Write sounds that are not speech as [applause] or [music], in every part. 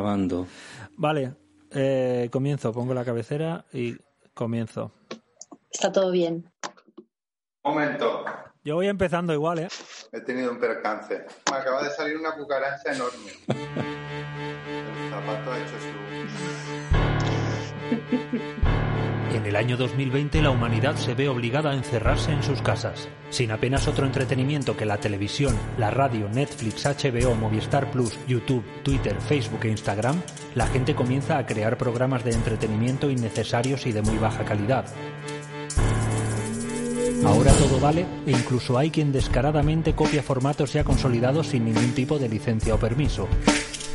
grabando. Vale, eh, comienzo. Pongo la cabecera y comienzo. Está todo bien. Momento. Yo voy empezando igual, ¿eh? He tenido un percance. Me acaba de salir una cucaracha enorme. El zapato ha hecho su... En el año 2020 la humanidad se ve obligada a encerrarse en sus casas. Sin apenas otro entretenimiento que la televisión, la radio, Netflix, HBO, Movistar Plus, YouTube, Twitter, Facebook e Instagram, la gente comienza a crear programas de entretenimiento innecesarios y de muy baja calidad. Ahora todo vale e incluso hay quien descaradamente copia formatos ya consolidados sin ningún tipo de licencia o permiso.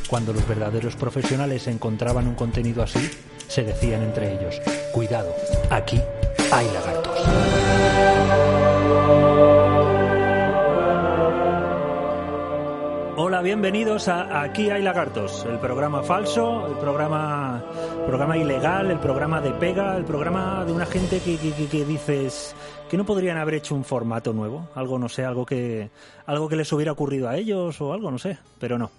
Cuando los verdaderos profesionales encontraban un contenido así, se decían entre ellos, cuidado, aquí hay lagartos. Hola, bienvenidos a Aquí hay lagartos, el programa falso, el programa, programa ilegal, el programa de pega, el programa de una gente que, que, que- dices que no podrían haber hecho un formato nuevo, algo no sé, algo que, algo que les hubiera ocurrido a ellos o algo, no sé, pero no.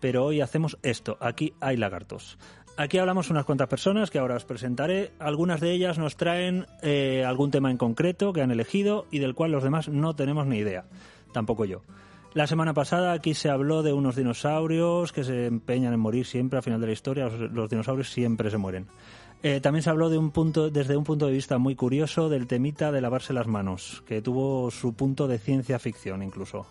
Pero hoy hacemos esto, aquí hay lagartos. Aquí hablamos unas cuantas personas que ahora os presentaré. Algunas de ellas nos traen eh, algún tema en concreto que han elegido y del cual los demás no tenemos ni idea. Tampoco yo. La semana pasada aquí se habló de unos dinosaurios que se empeñan en morir siempre al final de la historia. Los, dinosaurios siempre se mueren. Eh, también se habló de un punto, desde un punto de vista muy curioso del temita de lavarse las manos, que tuvo su punto de ciencia ficción incluso.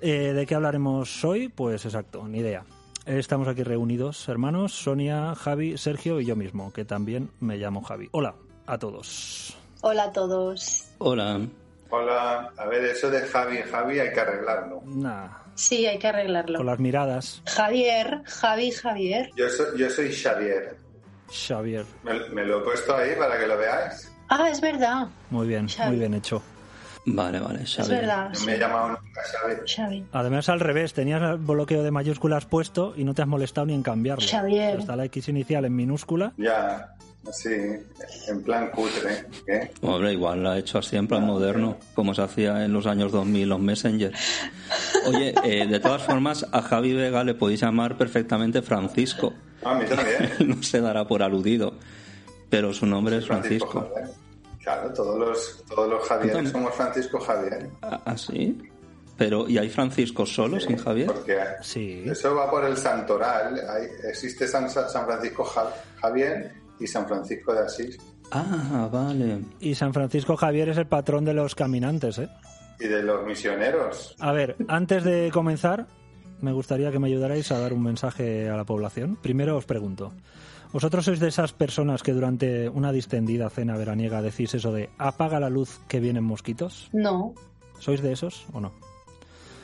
Eh, ¿De qué hablaremos hoy? Pues exacto, ni idea. Estamos aquí reunidos, hermanos, Sonia, Javi, Sergio y yo mismo, que también me llamo Javi. Hola a todos. Hola a todos. Hola. Hola. A ver, eso de Javi, Javi hay que arreglarlo. Nah, Sí, hay que arreglarlo. con las miradas, Javier, Javi, Javier. Yo soy, yo soy Xavier. Xavier. Me, me lo he puesto ahí para que lo veáis. Ah, es verdad. Muy bien, muy bien hecho. Vale, vale, Es Xavi. verdad. No sí. me he llamado nunca Xavi. Xavi. Además, al revés, tenías el bloqueo de mayúsculas puesto y no te has molestado ni en cambiarlo. Xavier. Está la X inicial en minúscula. Ya, así, en plan cutre. ¿eh? Hombre, igual lo ha hecho así en plan moderno, como se hacía en los años 2000 los Messenger. Oye, eh, de todas formas, a Javi Vega le podéis llamar perfectamente Francisco. Ah, a mí también. no se dará por aludido, pero su nombre es Francisco. Claro, todos los, todos los Javieres Entonces- somos Francisco Javier. ¿Ah, ah, sí? Pero, ¿y hay Francisco solo sin Javier? Porque Sí. eso va por el santoral. Hay- existe San, San Francisco Ja- Javier y San Francisco de Asís. Ah, vale. Y San Francisco Javier es el patrón de los caminantes, ¿eh? Y de los misioneros. A ver, antes de comenzar, me gustaría que me ayudarais a dar un mensaje a la población. Primero os pregunto, ¿vosotros sois de esas personas que durante una distendida cena veraniega decís eso de apaga la luz que vienen mosquitos? No. ¿Sois de esos o no?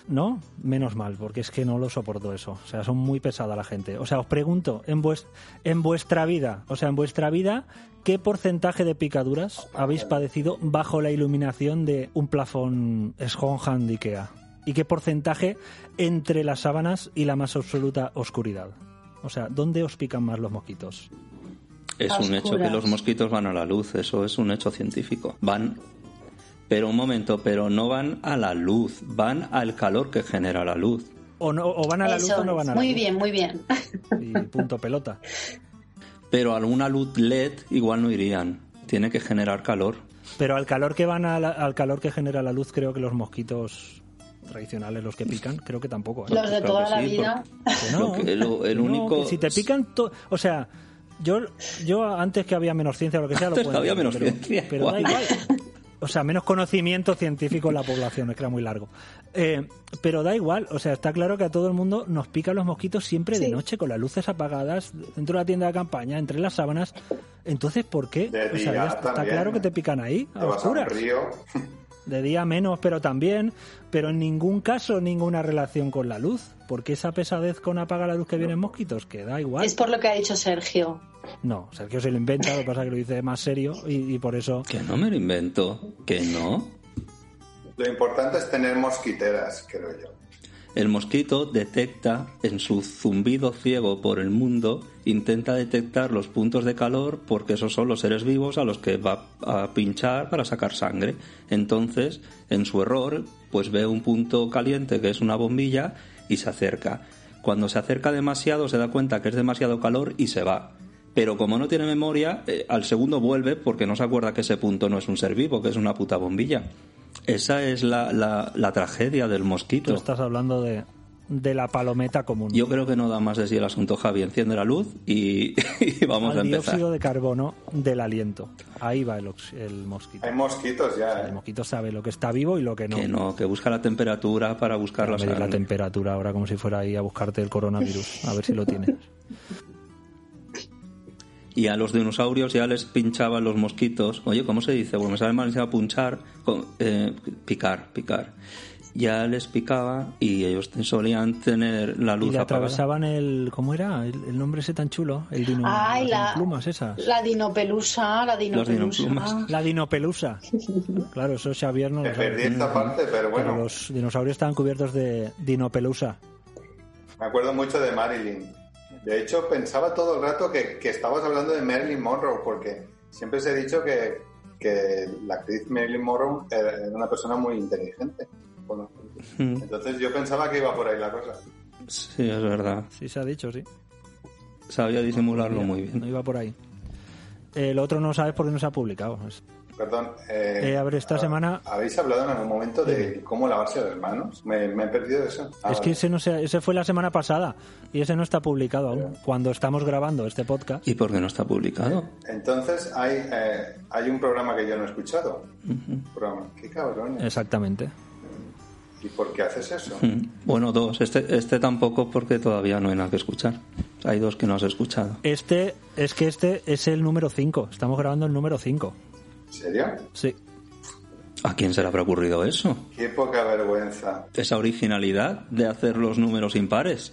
¿No? Menos mal, porque es que no lo soporto eso. O sea, son muy pesada la gente. O sea, os pregunto, en, vues- en vuestra vida, o sea, en vuestra vida, ¿qué porcentaje de picaduras habéis padecido bajo la iluminación de un plafón Schonhand de Ikea? ¿Y qué porcentaje entre las sábanas y la más absoluta oscuridad? O sea, ¿dónde os pican más los mosquitos? Es un hecho que los mosquitos van a la luz, eso es un hecho científico. Van, pero un momento, pero no van a la luz, van al calor que genera la luz. ¿O, no, o van a la luz o no van a la Muy luz? bien, muy bien. Y punto pelota. Pero alguna luz LED igual no irían, tiene que generar calor. Pero al calor que van a la- al calor que genera la luz, creo que los mosquitos tradicionales, los que pican, creo que tampoco. ¿eh? Los de toda que la sí, vida. [laughs] No. Lo que- lo- el No, único- que si te pican, to- o sea, yo, yo antes que había menos ciencia o lo que sea, lo Antes puedo había menos pero, ciencia, pero da igual. O sea, menos conocimiento científico en la población, es que era muy largo. Eh, pero da igual, o sea, está claro que a todo el mundo nos pican los mosquitos siempre de noche, con las luces apagadas, dentro de la tienda de campaña, entre las sábanas. Entonces, ¿por qué? De o sea, día ya está, claro que te pican ahí, a Te vas a un oscuras. río. De día menos, pero también, pero en ningún caso ninguna relación con la luz. Porque esa pesadez con apaga la luz que vienen mosquitos, que da igual. Es por lo que ha dicho Sergio. No, Sergio se lo inventa, lo que pasa es que lo dice más serio y, y por eso... Que no me lo invento, que no. Lo importante es tener mosquiteras, creo yo. El mosquito detecta en su zumbido ciego por el mundo, intenta detectar los puntos de calor porque esos son los seres vivos a los que va a pinchar para sacar sangre. Entonces, en su error, pues ve un punto caliente que es una bombilla y se acerca. Cuando se acerca demasiado se da cuenta que es demasiado calor y se va. Pero como no tiene memoria, eh, al segundo vuelve porque no se acuerda que ese punto no es un ser vivo, que es una puta bombilla. Esa es la, la, la tragedia del Tú mosquito. estás hablando de, de la palometa común. Yo creo que no da más de sí el asunto, Javi. Enciende la luz y, [laughs] y vamos Al a empezar. dióxido de carbono del aliento. Ahí va el, el mosquito. Hay mosquitos ya, El ¿eh? mosquito sabe lo que está vivo y lo que no. Que no, que busca la temperatura para buscar la medir la temperatura ahora como si fuera ahí a buscarte el coronavirus, a ver si lo tienes. [laughs] Y a los dinosaurios ya les pinchaban los mosquitos. Oye, ¿cómo se dice? Bueno, me sale mal, se llama punchar, con- eh, picar, picar. Ya les picaba y ellos solían tener la Y luz le apagada. atravesaban el... ¿Cómo era? El, el nombre ese tan chulo. El dino... Ay, las la, dinoplumas esas. la dinopelusa, la dinopelusa. dinoplumas. La dinopelusa. Claro, eso Xavier no lo sabe. perdí esta parte, pero Pero bueno, los dinosaurios estaban cubiertos de dinopelusa. me acuerdo mucho de Marilyn. De hecho, pensaba todo el rato que, que estabas hablando de Marilyn Monroe, porque siempre se ha dicho que, que la actriz Marilyn Monroe era una persona muy inteligente. Bueno, entonces yo pensaba que iba por ahí la cosa. Sí, es verdad. Sí, se ha dicho, sí. Sabía disimularlo muy No bien. iba por ahí. El otro no sabes por qué no se ha publicado. Perdón. eh, Eh, a ver, esta ah, semana- ¿Habéis hablado en algún momento de cómo lavarse las manos? Me, me he perdido eso. Ah, es que ese, no se- ese fue la semana pasada y ese no está publicado aún. Cuando estamos grabando este podcast. ¿Y por qué no está publicado? Entonces hay, eh, hay un programa que yo no he escuchado. Programa. Qué cabrón. Exactamente. ¿Y por qué haces eso? Bueno, dos. Este, este tampoco porque todavía no hay nada que escuchar. Hay dos que no has escuchado. Este, es que este es el número 5. Estamos grabando el número 5. ¿En serio? Sí. ¿A quién se le habrá ocurrido eso? Qué poca vergüenza. Esa originalidad de hacer los números impares.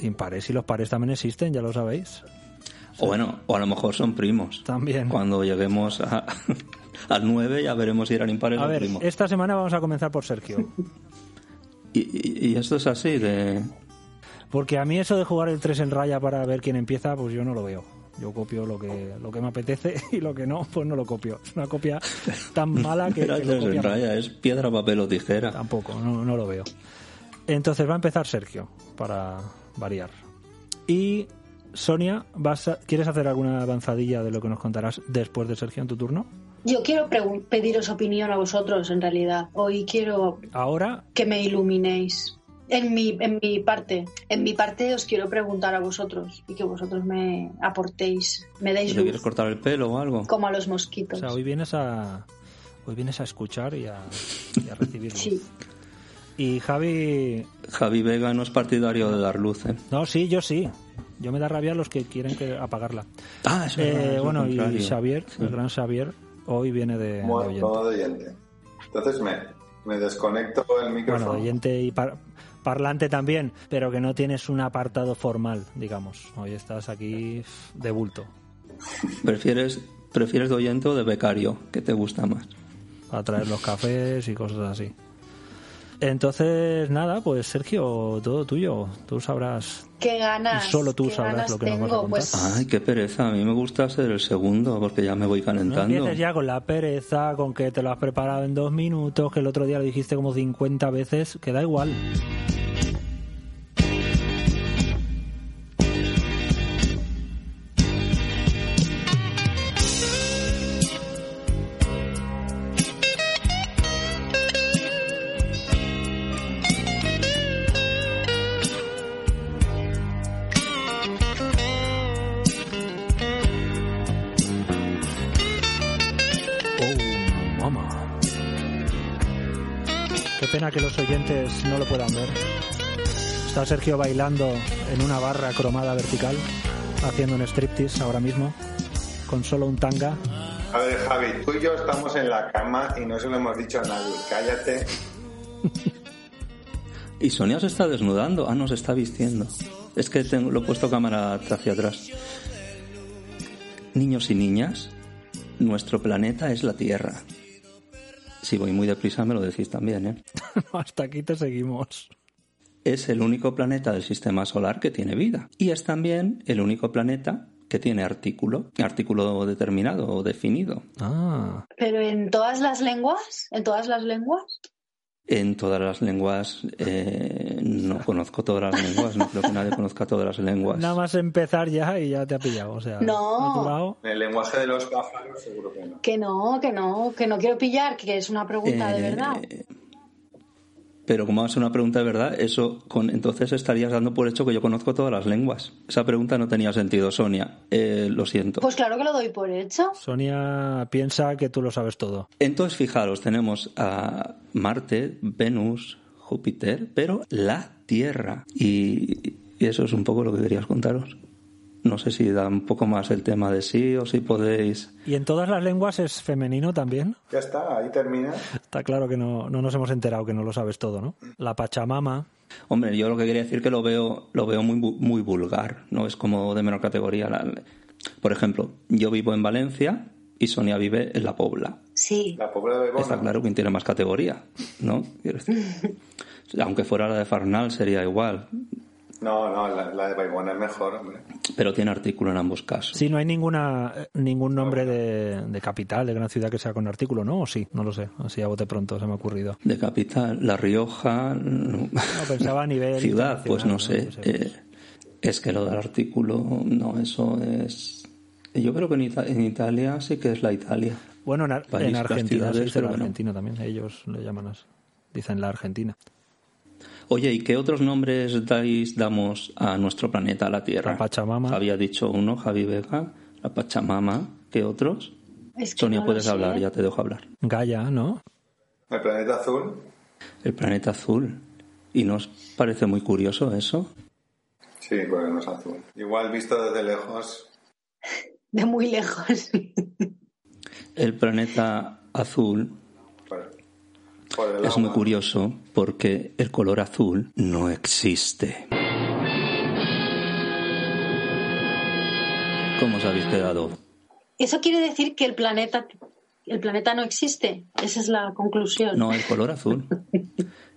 Impares y los pares también existen, ya lo sabéis. O bueno, o a lo mejor son primos. También. Cuando lleguemos a- [laughs] al 9 ya veremos si eran impares A o ver, primos. esta semana vamos a comenzar por Sergio. Y, y- y esto es así de... Porque a mí eso de jugar el 3 en raya para ver quién empieza, pues yo no lo veo. Yo copio lo que, lo que me apetece [laughs] y lo que no, pues no lo copio. Es una copia tan mala que, que lo copia raya, es piedra, papel o tijera. Tampoco, no, no lo veo. Entonces va a empezar Sergio, para variar. Y Sonia, ¿vas a- ¿quieres hacer alguna avanzadilla de lo que nos contarás después de Sergio en tu turno? Yo quiero pediros opinión a vosotros, en realidad. Hoy quiero Ahora, que me iluminéis. En mi, en mi parte, en mi parte os quiero preguntar a vosotros y que vosotros me aportéis, me deis ¿Te quieres luz, cortar el pelo o algo? como a los o mosquitos. sea, hoy vienes a hoy vienes a escuchar y a, y a recibir luz. Sí. Y Javi, Javi Vega no es partidario de dar luz, ¿eh? no, sí, yo sí. Yo me da rabia los que quieren que apagarla. Ah, eso Eh, bueno, y Xavier el gran Xavier, hoy viene de, de Modo, oyente. modo de oyente. Entonces me, me desconecto el Bueno, micrófono. de oyente y parlante también, pero que no tienes un apartado formal, digamos. Hoy estás aquí de bulto. ¿Prefieres, ¿Prefieres de oyente o de becario? ¿Qué te gusta más? para traer los cafés y cosas así. Entonces, nada, pues Sergio, todo tuyo. Tú sabrás. Qué ganas. Y solo tú sabrás lo que nos vas a tengo. contar. Pues Ay, qué pereza. A mí me gusta ser el segundo porque ya me voy No calentando. empieces ya con la pereza, con que te lo has preparado en dos minutos, que el otro día lo dijiste como 50 veces, que da igual. Pena que los oyentes no lo puedan ver. Está Sergio bailando en una barra cromada vertical, haciendo un striptease ahora mismo, con solo un tanga. A ver, Javi, tú y yo estamos en la cama y no se lo hemos dicho a nadie. Cállate. [laughs] Y Sonia se está desnudando. Ah, no, se está vistiendo. Es que tengo, lo he puesto cámara hacia atrás. Niños y niñas, nuestro planeta es la Tierra. Si voy muy deprisa me lo decís también, ¿eh? [laughs] Hasta aquí te seguimos. Es el único planeta del sistema solar que tiene vida. Y es también el único planeta que tiene artículo, artículo determinado o definido. Ah, Pero en todas las lenguas, en todas las lenguas, En todas las lenguas, eh, no conozco todas las lenguas, no creo que nadie conozca todas las lenguas. Nada más empezar ya y ya te ha pillado. O sea, No. el lenguaje de los pájaros seguro que no. Que no, que no, que no quiero pillar, que es una pregunta de Eh, verdad. Pero como hace una pregunta de verdad, eso con, entonces estarías dando por hecho que yo conozco todas las lenguas. Esa pregunta no tenía sentido, Sonia. Eh, lo siento. Pues claro que lo doy por hecho. Sonia piensa que tú lo sabes todo. Entonces, fijaros, tenemos a Marte, Venus, Júpiter, pero la Tierra. Y, y eso es un poco lo que querías contaros. No sé si da un poco más el tema de sí o si podéis. ¿Y en todas las lenguas es femenino también? Ya está, ahí termina. Está claro que no, no nos hemos enterado que no lo sabes todo, ¿no? La Pachamama. Hombre, yo lo que quería decir que lo veo, lo veo muy, muy vulgar, no es como de menor categoría. La- Por ejemplo, yo vivo en Valencia y Sonia vive en La Pobla. Sí. La pobre de Bono. Está claro quién tiene más categoría, ¿no? [laughs] Aunque fuera la de Farnal sería igual, No, no, la, la de Baibona es mejor, hombre. pero tiene artículo en ambos casos. Sí, no hay ninguna eh, ningún nombre de, de capital, de gran ciudad que sea con artículo, ¿no? ¿O sí? No lo sé. Así a bote pronto se me ha ocurrido. De capital, La Rioja, no. No, pensaba a [laughs] nivel ciudad, pues no sé. Eh, es que lo del artículo, no, eso es. Yo creo que en, Ita- en Italia sí que es la Italia. Bueno, en, Ar- País, en Argentina ciudades, sí, pero bueno. argentino también. Ellos le llaman así. Dicen la Argentina. Oye, ¿y qué otros nombres dais, damos a nuestro planeta, a la Tierra? La Pachamama. Había dicho uno, Javi Vega, la Pachamama. ¿Qué otros? Es que Sonia, no puedes sé. hablar, ya te dejo hablar. Gaia, ¿no? El planeta azul. El planeta azul. ¿Y nos parece muy curioso eso? Sí, porque no es azul. Igual visto desde lejos. De muy lejos. El planeta azul es muy curioso porque el color azul no existe. ¿Cómo os habéis quedado? Eso quiere decir que el planeta, el planeta no existe. Esa es la conclusión. No, el color azul.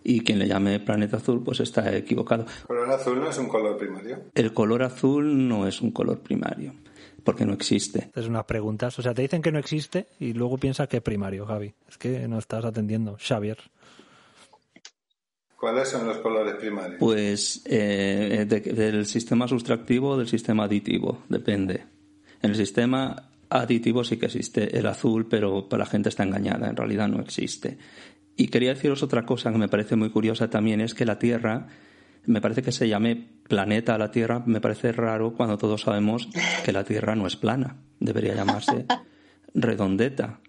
Y quien le llame planeta azul, pues está equivocado. El color azul no es un color primario. El color azul no es un color primario, porque no existe. Es unas preguntas. O sea, te dicen que no existe y luego piensas que es primario, Javi. Es que no estás atendiendo. Xavier. ¿Cuáles son los colores primarios? Pues eh, de- del sistema sustractivo o del sistema aditivo, depende. En el sistema aditivo sí que existe el azul, pero la gente está engañada, en realidad no existe. Y quería deciros otra cosa que me parece muy curiosa también, es que la Tierra, me parece que se llame planeta a la Tierra, me parece raro cuando todos sabemos que la Tierra no es plana, debería llamarse redondeta.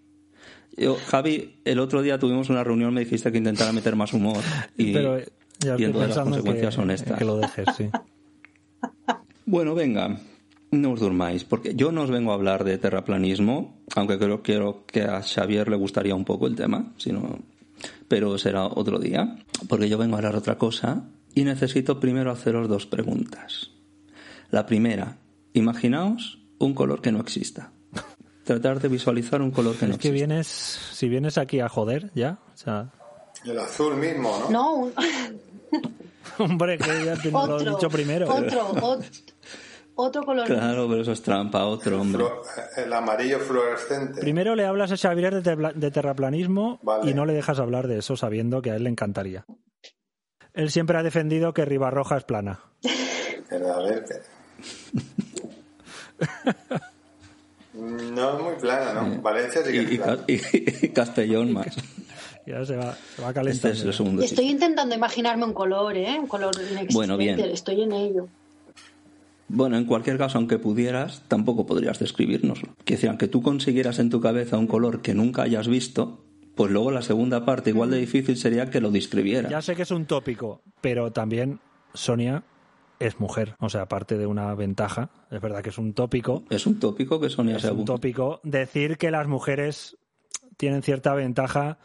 Yo, Javi, el otro día tuvimos una reunión, me dijiste que intentara meter más humor y, Pero eh, ya y entonces las consecuencias que, son estas. que lo dejes, sí. Bueno, venga, no os durmáis, porque yo no os vengo a hablar de terraplanismo, aunque creo, quiero que a Xavier le gustaría un poco el tema, sino, pero será otro día, porque yo vengo a hablar de otra cosa y necesito primero haceros dos preguntas. La primera, imaginaos un color que no exista. Tratar de visualizar un color que no Es que exista. vienes, si vienes aquí a joder, ya, o sea, El azul mismo, ¿no? No, un- [laughs] hombre, que ya te lo he otro. dicho primero. Otro, ot- otro color. Claro, pero eso es trampa, otro hombre. Flu- El amarillo fluorescente. Primero le hablas a Xavier de, terraplanismo Vale. y no le dejas hablar de eso sabiendo que a él le encantaría. Él siempre ha defendido que Ribarroja es plana. No es muy plana, ¿no? Valencia sí que Y, es plana. Y- [laughs] y Castellón más. Ya se va, se va Este es el segundo Estoy intentando imaginarme un color, ¿eh? Un color inexistente. Bueno, bien. Estoy en ello. Bueno, en cualquier caso, aunque pudieras, tampoco podrías describirnoslo. Que decir, aunque tú consiguieras en tu cabeza un color que nunca hayas visto, pues luego la segunda parte, igual de difícil sería que lo describieras. Ya sé que es un tópico, pero también Sonia es mujer. O sea, aparte de una ventaja, es verdad que es un tópico. Es un tópico que Sonia Es sea un tópico decir que las mujeres tienen cierta ventaja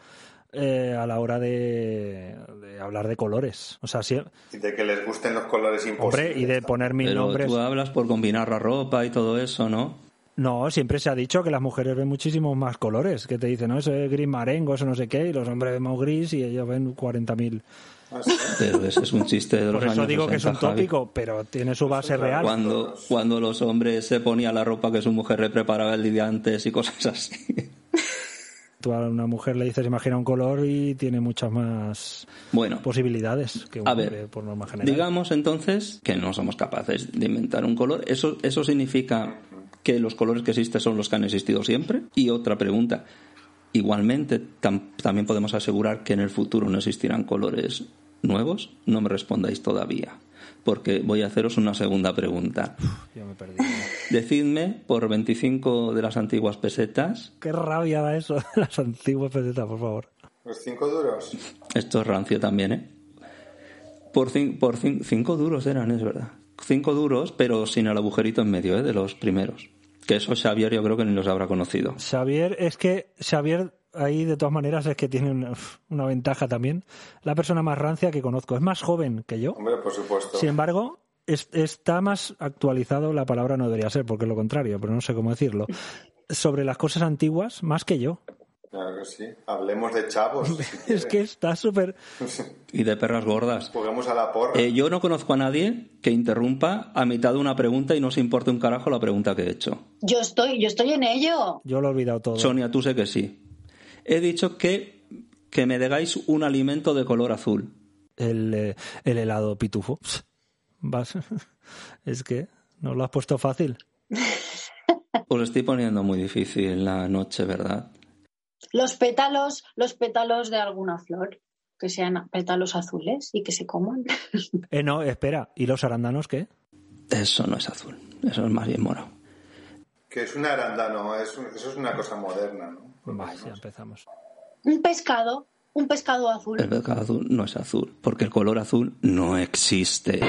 eh, a la hora de, de hablar de colores. O sea, Y de que les gusten los colores imposibles. hombre, y de poner mil Pero nombres. tú hablas por combinar la ropa y todo eso, ¿no? No, siempre se ha dicho que las mujeres ven muchísimos más colores. Que te dicen, no, ese es gris marengo, eso no sé qué, y los hombres vemos gris y ellos ven 40.000. Ah. Pero ese es un chiste de los Por eso años digo que es un 60, Javi. tópico, pero tiene su base real. Cuando, cuando los hombres se ponían la ropa que su mujer le preparaba el día antes y cosas así. [laughs] Tú a una mujer le dices imagina un color y tiene muchas más Bueno, posibilidades que un A hombre ver, por norma general. digamos entonces que no somos capaces de inventar un color. ¿Eso, ¿Eso significa que los colores que existen son los que han existido siempre? Y otra pregunta. Igualmente, tam- también podemos asegurar que en el futuro no existirán colores nuevos. No me respondáis todavía, porque voy a haceros una segunda pregunta. Yo me perdí. [laughs] Decidme por 25 de las antiguas pesetas. Qué rabia da eso, [laughs] las antiguas pesetas, por favor. Los cinco duros. Esto es rancio también, ¿eh? Por, cin- por cin- cinco duros eran, es verdad. Cinco duros, pero sin el agujerito en medio, ¿eh? De los primeros. Que eso Xavier yo creo que ni los habrá conocido. Xavier, es que Xavier ahí de todas maneras es que tiene una, una ventaja también. La persona más rancia que conozco. Es más joven que yo. Hombre, por supuesto. Sin embargo, es- está más actualizado, la palabra no debería ser, porque es lo contrario, pero no sé cómo decirlo. Sobre las cosas antiguas, más que yo. Claro que sí. Hablemos de chavos. si [laughs] Es que está súper... [laughs] Y de perras gordas. Juguemos a la porra. Eh, yo no conozco a nadie que interrumpa a mitad de una pregunta y no se importe un carajo la pregunta que he hecho. Yo estoy, yo estoy en ello. Yo lo he olvidado todo. Sonia, tú sé que sí. He dicho que, que me digáis un alimento de color azul. El, eh, el helado pitufo. Vas- [laughs] Es que no lo has puesto fácil. Os estoy poniendo muy difícil la noche, ¿verdad? Los pétalos, los pétalos de alguna flor, que sean pétalos azules y que se coman. [laughs] Eh, no, espera. ¿Y los arándanos qué? Eso no es azul. Eso es más bien morado. Que es un arándano. Es un- eso es una cosa moderna, ¿no? Vale, ya empezamos. Un pescado, un pescado azul. El pescado azul no es azul, porque el color azul no existe.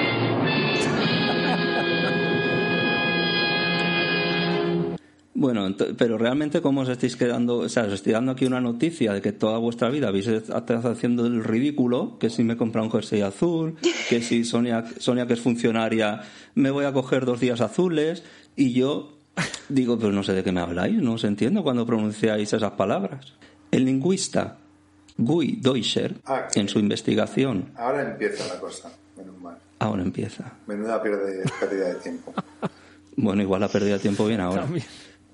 Bueno, pero realmente cómo os estáis quedando, o sea, os estoy dando aquí una noticia de que toda vuestra vida habéis estado haciendo el ridículo, que si me compra un jersey azul, que si Sonia, Sonia que es funcionaria, me voy a coger dos días azules, y yo digo, pero no sé de qué me habláis, no os entiendo cuando pronunciáis esas palabras. El lingüista Guy Deutscher, Ah, en su investigación, Ahora empieza la cosa. Menos mal. ahora empieza. Menuda pierde- pérdida de tiempo. Bueno, igual la pérdida de tiempo viene ahora. También.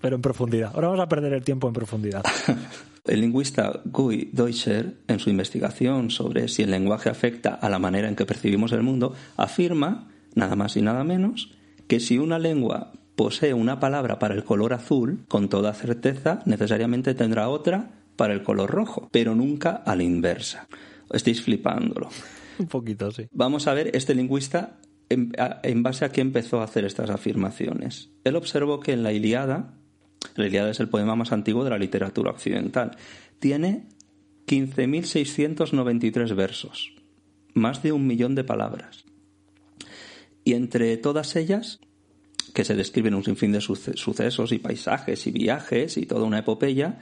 Pero en profundidad. Ahora vamos a perder el tiempo en profundidad. [laughs] El lingüista Guy Deutscher, en su investigación sobre si el lenguaje afecta a la manera en que percibimos el mundo, afirma, nada más y nada menos, que si una lengua posee una palabra para el color azul, con toda certeza necesariamente tendrá otra para el color rojo, pero nunca a la inversa. Estáis flipándolo. Un poquito, sí. Vamos a ver este lingüista en, en base a qué empezó a hacer estas afirmaciones. Él observó que en la Iliada, la Iliada es el poema más antiguo de la literatura occidental, tiene 15.693 versos, más de un millón de palabras. Y entre todas ellas, que se describen un sinfín de suce- sucesos y paisajes y viajes y toda una epopeya,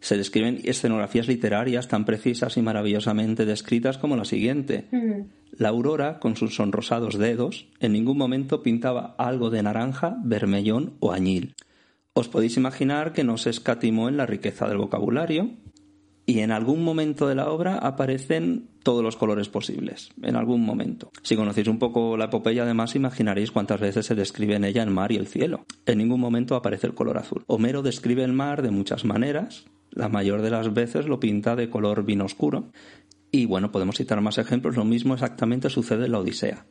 se describen escenografías literarias tan precisas y maravillosamente descritas como la siguiente. La aurora, con sus sonrosados dedos, en ningún momento pintaba algo de naranja, vermellón o añil. Os podéis imaginar que no se escatimó en la riqueza del vocabulario y en algún momento de la obra aparecen todos los colores posibles, en algún momento. Si conocéis un poco la epopeya, además imaginaréis cuántas veces se describe en ella el mar y el cielo. En ningún momento aparece el color azul. Homero describe el mar de muchas maneras, la mayor de las veces lo pinta de color vino oscuro. Y bueno, podemos citar más ejemplos, lo mismo exactamente sucede en la Odisea.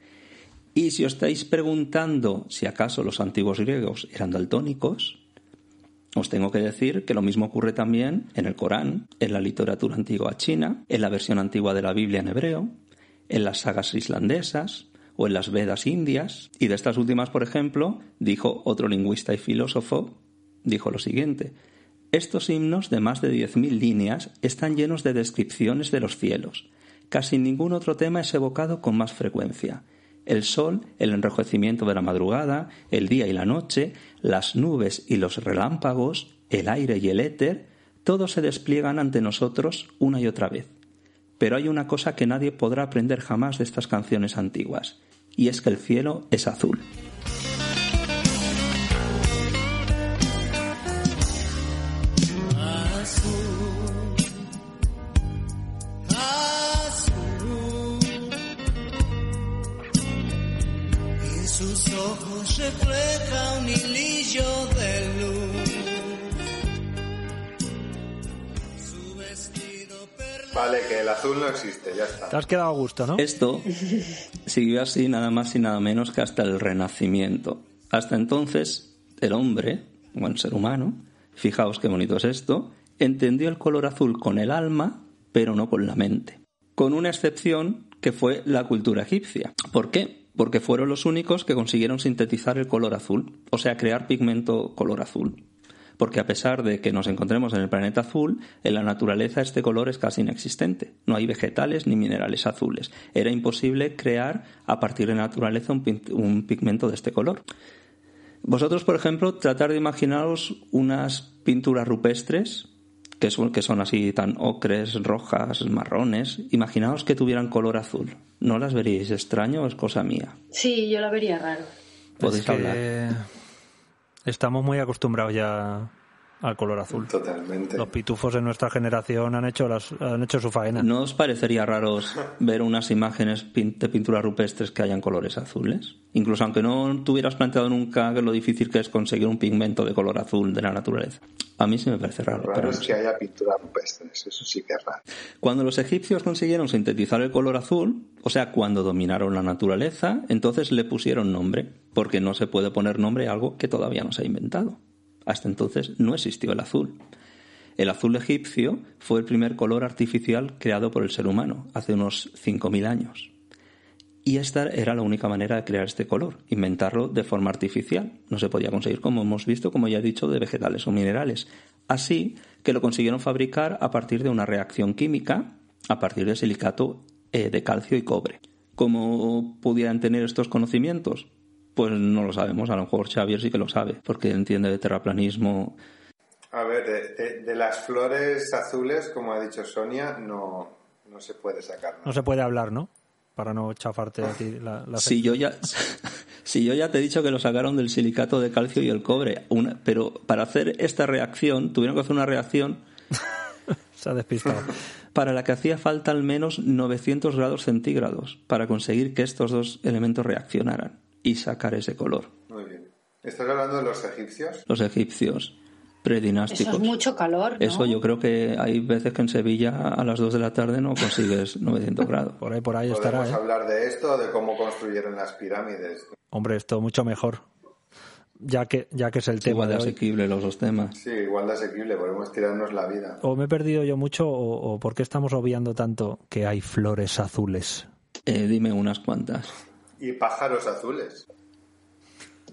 Y si os estáis preguntando si acaso los antiguos griegos eran daltónicos, os tengo que decir que lo mismo ocurre también en el Corán, en la literatura antigua china, en la versión antigua de la Biblia en hebreo, en las sagas islandesas o en las Vedas indias. Y de estas últimas, por ejemplo, dijo otro lingüista y filósofo, dijo lo siguiente. Estos himnos de más de 10.000 líneas están llenos de descripciones de los cielos. Casi ningún otro tema es evocado con más frecuencia. El sol, el enrojecimiento de la madrugada, el día y la noche, las nubes y los relámpagos, el aire y el éter, todos se despliegan ante nosotros una y otra vez. Pero hay una cosa que nadie podrá aprender jamás de estas canciones antiguas, y es que el cielo es azul. Vale, que el azul no existe, ya Te está. has quedado a gusto, ¿no? Esto siguió así nada más y nada menos que hasta el Renacimiento. Hasta entonces, el hombre, o el ser humano, fijaos qué bonito es esto, entendió el color azul con el alma, pero no con la mente. Con una excepción que fue la cultura egipcia. ¿Por qué? Porque fueron los únicos que consiguieron sintetizar el color azul, o sea, crear pigmento color azul. Porque a pesar de que nos encontremos en el planeta azul, en la naturaleza este color es casi inexistente. No hay vegetales ni minerales azules. Era imposible crear a partir de la naturaleza un, pin- un pigmento de este color. Vosotros, por ejemplo, tratar de imaginaros unas pinturas rupestres que son, que son así tan ocres, rojas, marrones. Imaginaos que tuvieran color azul. ¿No las veríais extraño o es cosa mía? Sí, yo la vería raro. Podéis Es que hablar. Estamos muy acostumbrados ya al color azul. Totalmente. Los pitufos en nuestra generación han hecho, las, han hecho su faena. ¿No os parecería raro ver unas imágenes de pinturas rupestres que hayan colores azules? Incluso aunque no tuvieras planteado nunca que lo difícil que es conseguir un pigmento de color azul de la naturaleza. A mí sí me parece raro. Pero es que haya pinturas rupestres, eso sí que es raro. Cuando los egipcios consiguieron sintetizar el color azul, o sea, cuando dominaron la naturaleza, entonces le pusieron nombre, porque no se puede poner nombre a algo que todavía no se ha inventado. Hasta entonces no existió el azul. El azul egipcio fue el primer color artificial creado por el ser humano, hace unos 5.000 años. Y esta era la única manera de crear este color, inventarlo de forma artificial. No se podía conseguir, como hemos visto, como ya he dicho, de vegetales o minerales. Así que lo consiguieron fabricar a partir de una reacción química, a partir de silicato eh, de calcio y cobre. ¿Cómo pudieran tener estos conocimientos? Pues no lo sabemos, a lo mejor Xavier sí que lo sabe, porque entiende de terraplanismo. A ver, de, de- de las flores azules, como ha dicho Sonia, no, no se puede sacar. No se puede hablar, ¿no? Para no chafarte a ti la, la Si yo ya [laughs] si yo ya te he dicho que lo sacaron del silicato de calcio y el cobre, una- pero para hacer esta reacción tuvieron que hacer una reacción [laughs] Se ha despistado. para la que hacía falta al menos 900 grados centígrados para conseguir que estos dos elementos reaccionaran y sacar ese color. Muy bien. ¿Estás hablando de los egipcios? Los egipcios Eso predinásticos. es mucho calor, ¿no? Eso yo creo que hay veces que en Sevilla a las 2 de la tarde no consigues [laughs] 900 grados. Por ahí, por ahí Podemos estará, ¿eh? hablar de esto o de cómo construyeron las pirámides. Hombre, esto mucho mejor. Ya que, ya que es el tema Igual de de hoy. asequible los dos temas. Sí, igual de asequible, podemos tirarnos la vida. O me he perdido yo mucho, o, o por qué estamos obviando tanto que hay flores azules. Eh, dime unas cuantas. Y pájaros azules.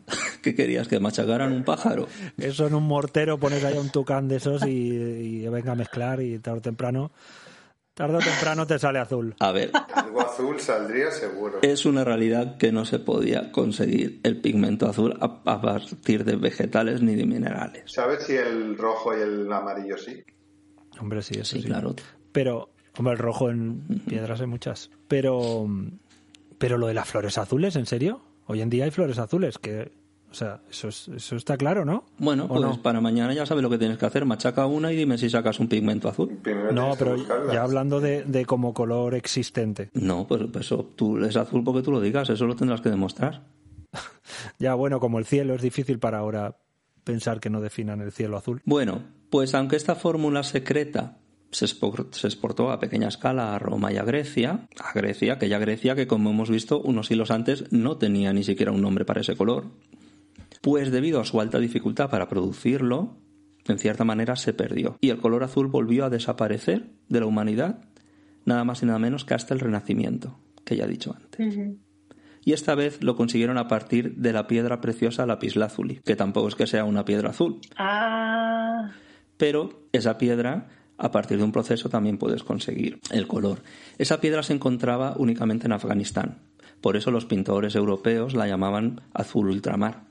[laughs] ¿Qué querías? ¿Que machacaran un pájaro? Eso en un mortero pones ahí un tucán de esos y, y venga a mezclar y tarde o temprano, tarde o temprano te sale azul. A ver, Algo azul saldría seguro. es una realidad que no se podía conseguir el pigmento azul a, a partir de vegetales ni de minerales. ¿Sabes si el rojo y el amarillo sí? Hombre, sí, eso Sí, sí. claro. Pero, hombre, el rojo en piedras hay muchas. Pero, pero lo de las flores azules, ¿en serio? Hoy en día hay flores azules que, o sea, eso, es- eso está claro, ¿no? Bueno, ¿O pues no? para mañana ya sabes lo que tienes que hacer. Machaca una y dime si sacas un pigmento azul. Primero No, pero ya hablando de, de como color existente. No, pues pues eso tú es azul porque tú lo digas, eso lo tendrás que demostrar. [laughs] Ya, bueno, como el cielo es difícil para ahora pensar que no definan el cielo azul. Bueno, pues aunque esta fórmula secreta se expor- se exportó a pequeña escala a Roma y a Grecia, a Grecia, aquella Grecia que como hemos visto unos siglos antes no tenía ni siquiera un nombre para ese color, pues debido a su alta dificultad para producirlo, en cierta manera se perdió. Y el color azul volvió a desaparecer de la humanidad, nada más y nada menos que hasta el Renacimiento, que ya he dicho antes. Y esta vez lo consiguieron a partir de la piedra preciosa lapislázuli, que tampoco es que sea una piedra azul, Ah, pero esa piedra a partir de un proceso también puedes conseguir el color. Esa piedra se encontraba únicamente en Afganistán, por eso los pintores europeos la llamaban azul ultramar.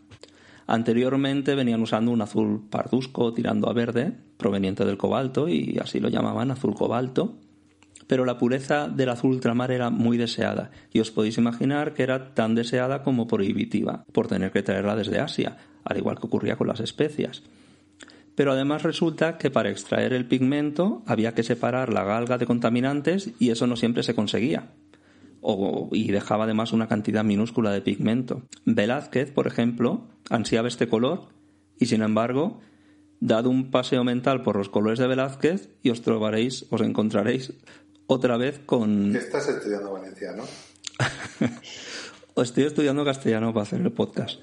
Anteriormente venían usando un azul parduzco tirando a verde, proveniente del cobalto, y así lo llamaban azul cobalto, pero la pureza del azul ultramar era muy deseada, y os podéis imaginar que era tan deseada como prohibitiva, por tener que traerla desde Asia, al igual que ocurría con las especias. Pero además resulta que para extraer el pigmento había que separar la galga de contaminantes y eso no siempre se conseguía. O- y dejaba además una cantidad minúscula de pigmento. Velázquez, por ejemplo, ansiaba este color y sin embargo dad un paseo mental por los colores de Velázquez y os trobaréis, os encontraréis otra vez con... ¿Qué estás estudiando valenciano? [laughs] Estoy estudiando castellano para hacer el podcast.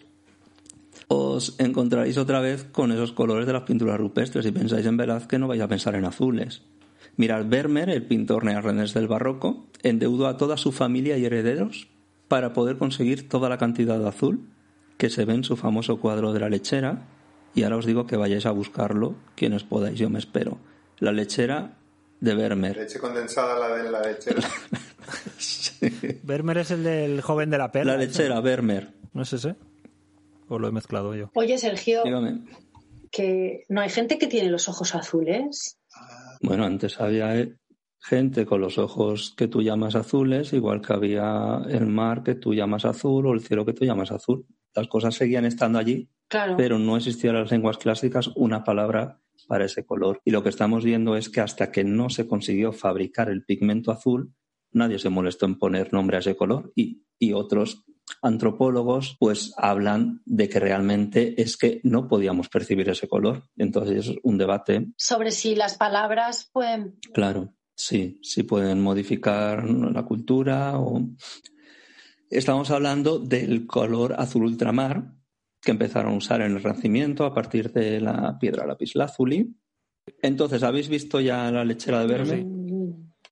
Os encontraréis otra vez con esos colores de las pinturas rupestres. Si pensáis en Velázquez, no vais a pensar en azules. Mirad, Vermeer, el pintor neerlandés del barroco, endeudó a toda su familia y herederos para poder conseguir toda la cantidad de azul que se ve en su famoso cuadro de la lechera. Y ahora os digo que vayáis a buscarlo, quienes podáis, yo me espero. La lechera de Vermeer. Leche condensada la de la lechera. [laughs] Vermeer es el del joven de la perla. La lechera, Vermeer. ¿No es ese? ¿O lo he mezclado yo? Oye, Sergio, Dígame. que no hay gente que tiene los ojos azules. Bueno, antes había eh, gente con los ojos que tú llamas azules, igual que había el mar que tú llamas azul o el cielo que tú llamas azul. Las cosas seguían estando allí, Claro. pero no existía en las lenguas clásicas una palabra para ese color. Y lo que estamos viendo es que hasta que no se consiguió fabricar el pigmento azul, nadie se molestó en poner nombre a ese color y, y otros antropólogos pues hablan de que realmente es que no podíamos percibir ese color. Entonces es un debate Sobre si las palabras pueden. Claro, sí, sí pueden modificar la cultura o... Estamos hablando del color azul ultramar que empezaron a usar en el Renacimiento a partir de la piedra lapislázuli. Entonces, ¿habéis visto ya la lechera de Vermeer? Mm,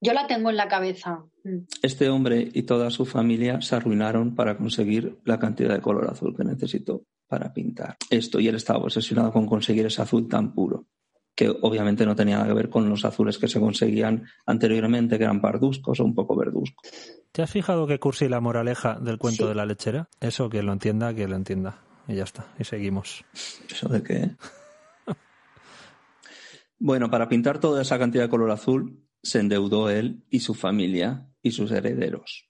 Yo la tengo en la cabeza. Mm. Este hombre y toda su familia se arruinaron para conseguir la cantidad de color azul que necesitó para pintar esto y él estaba obsesionado con conseguir ese azul tan puro que obviamente no tenía nada que ver con los azules que se conseguían anteriormente, que eran parduzcos o un poco verduzcos. ¿Te has fijado que cursi la moraleja del cuento Sí. de la lechera? Eso, que lo entienda, que lo entienda. Y ya está. Y seguimos. ¿Eso de qué? [laughs] bueno, para pintar toda esa cantidad de color azul, se endeudó él y su familia y sus herederos.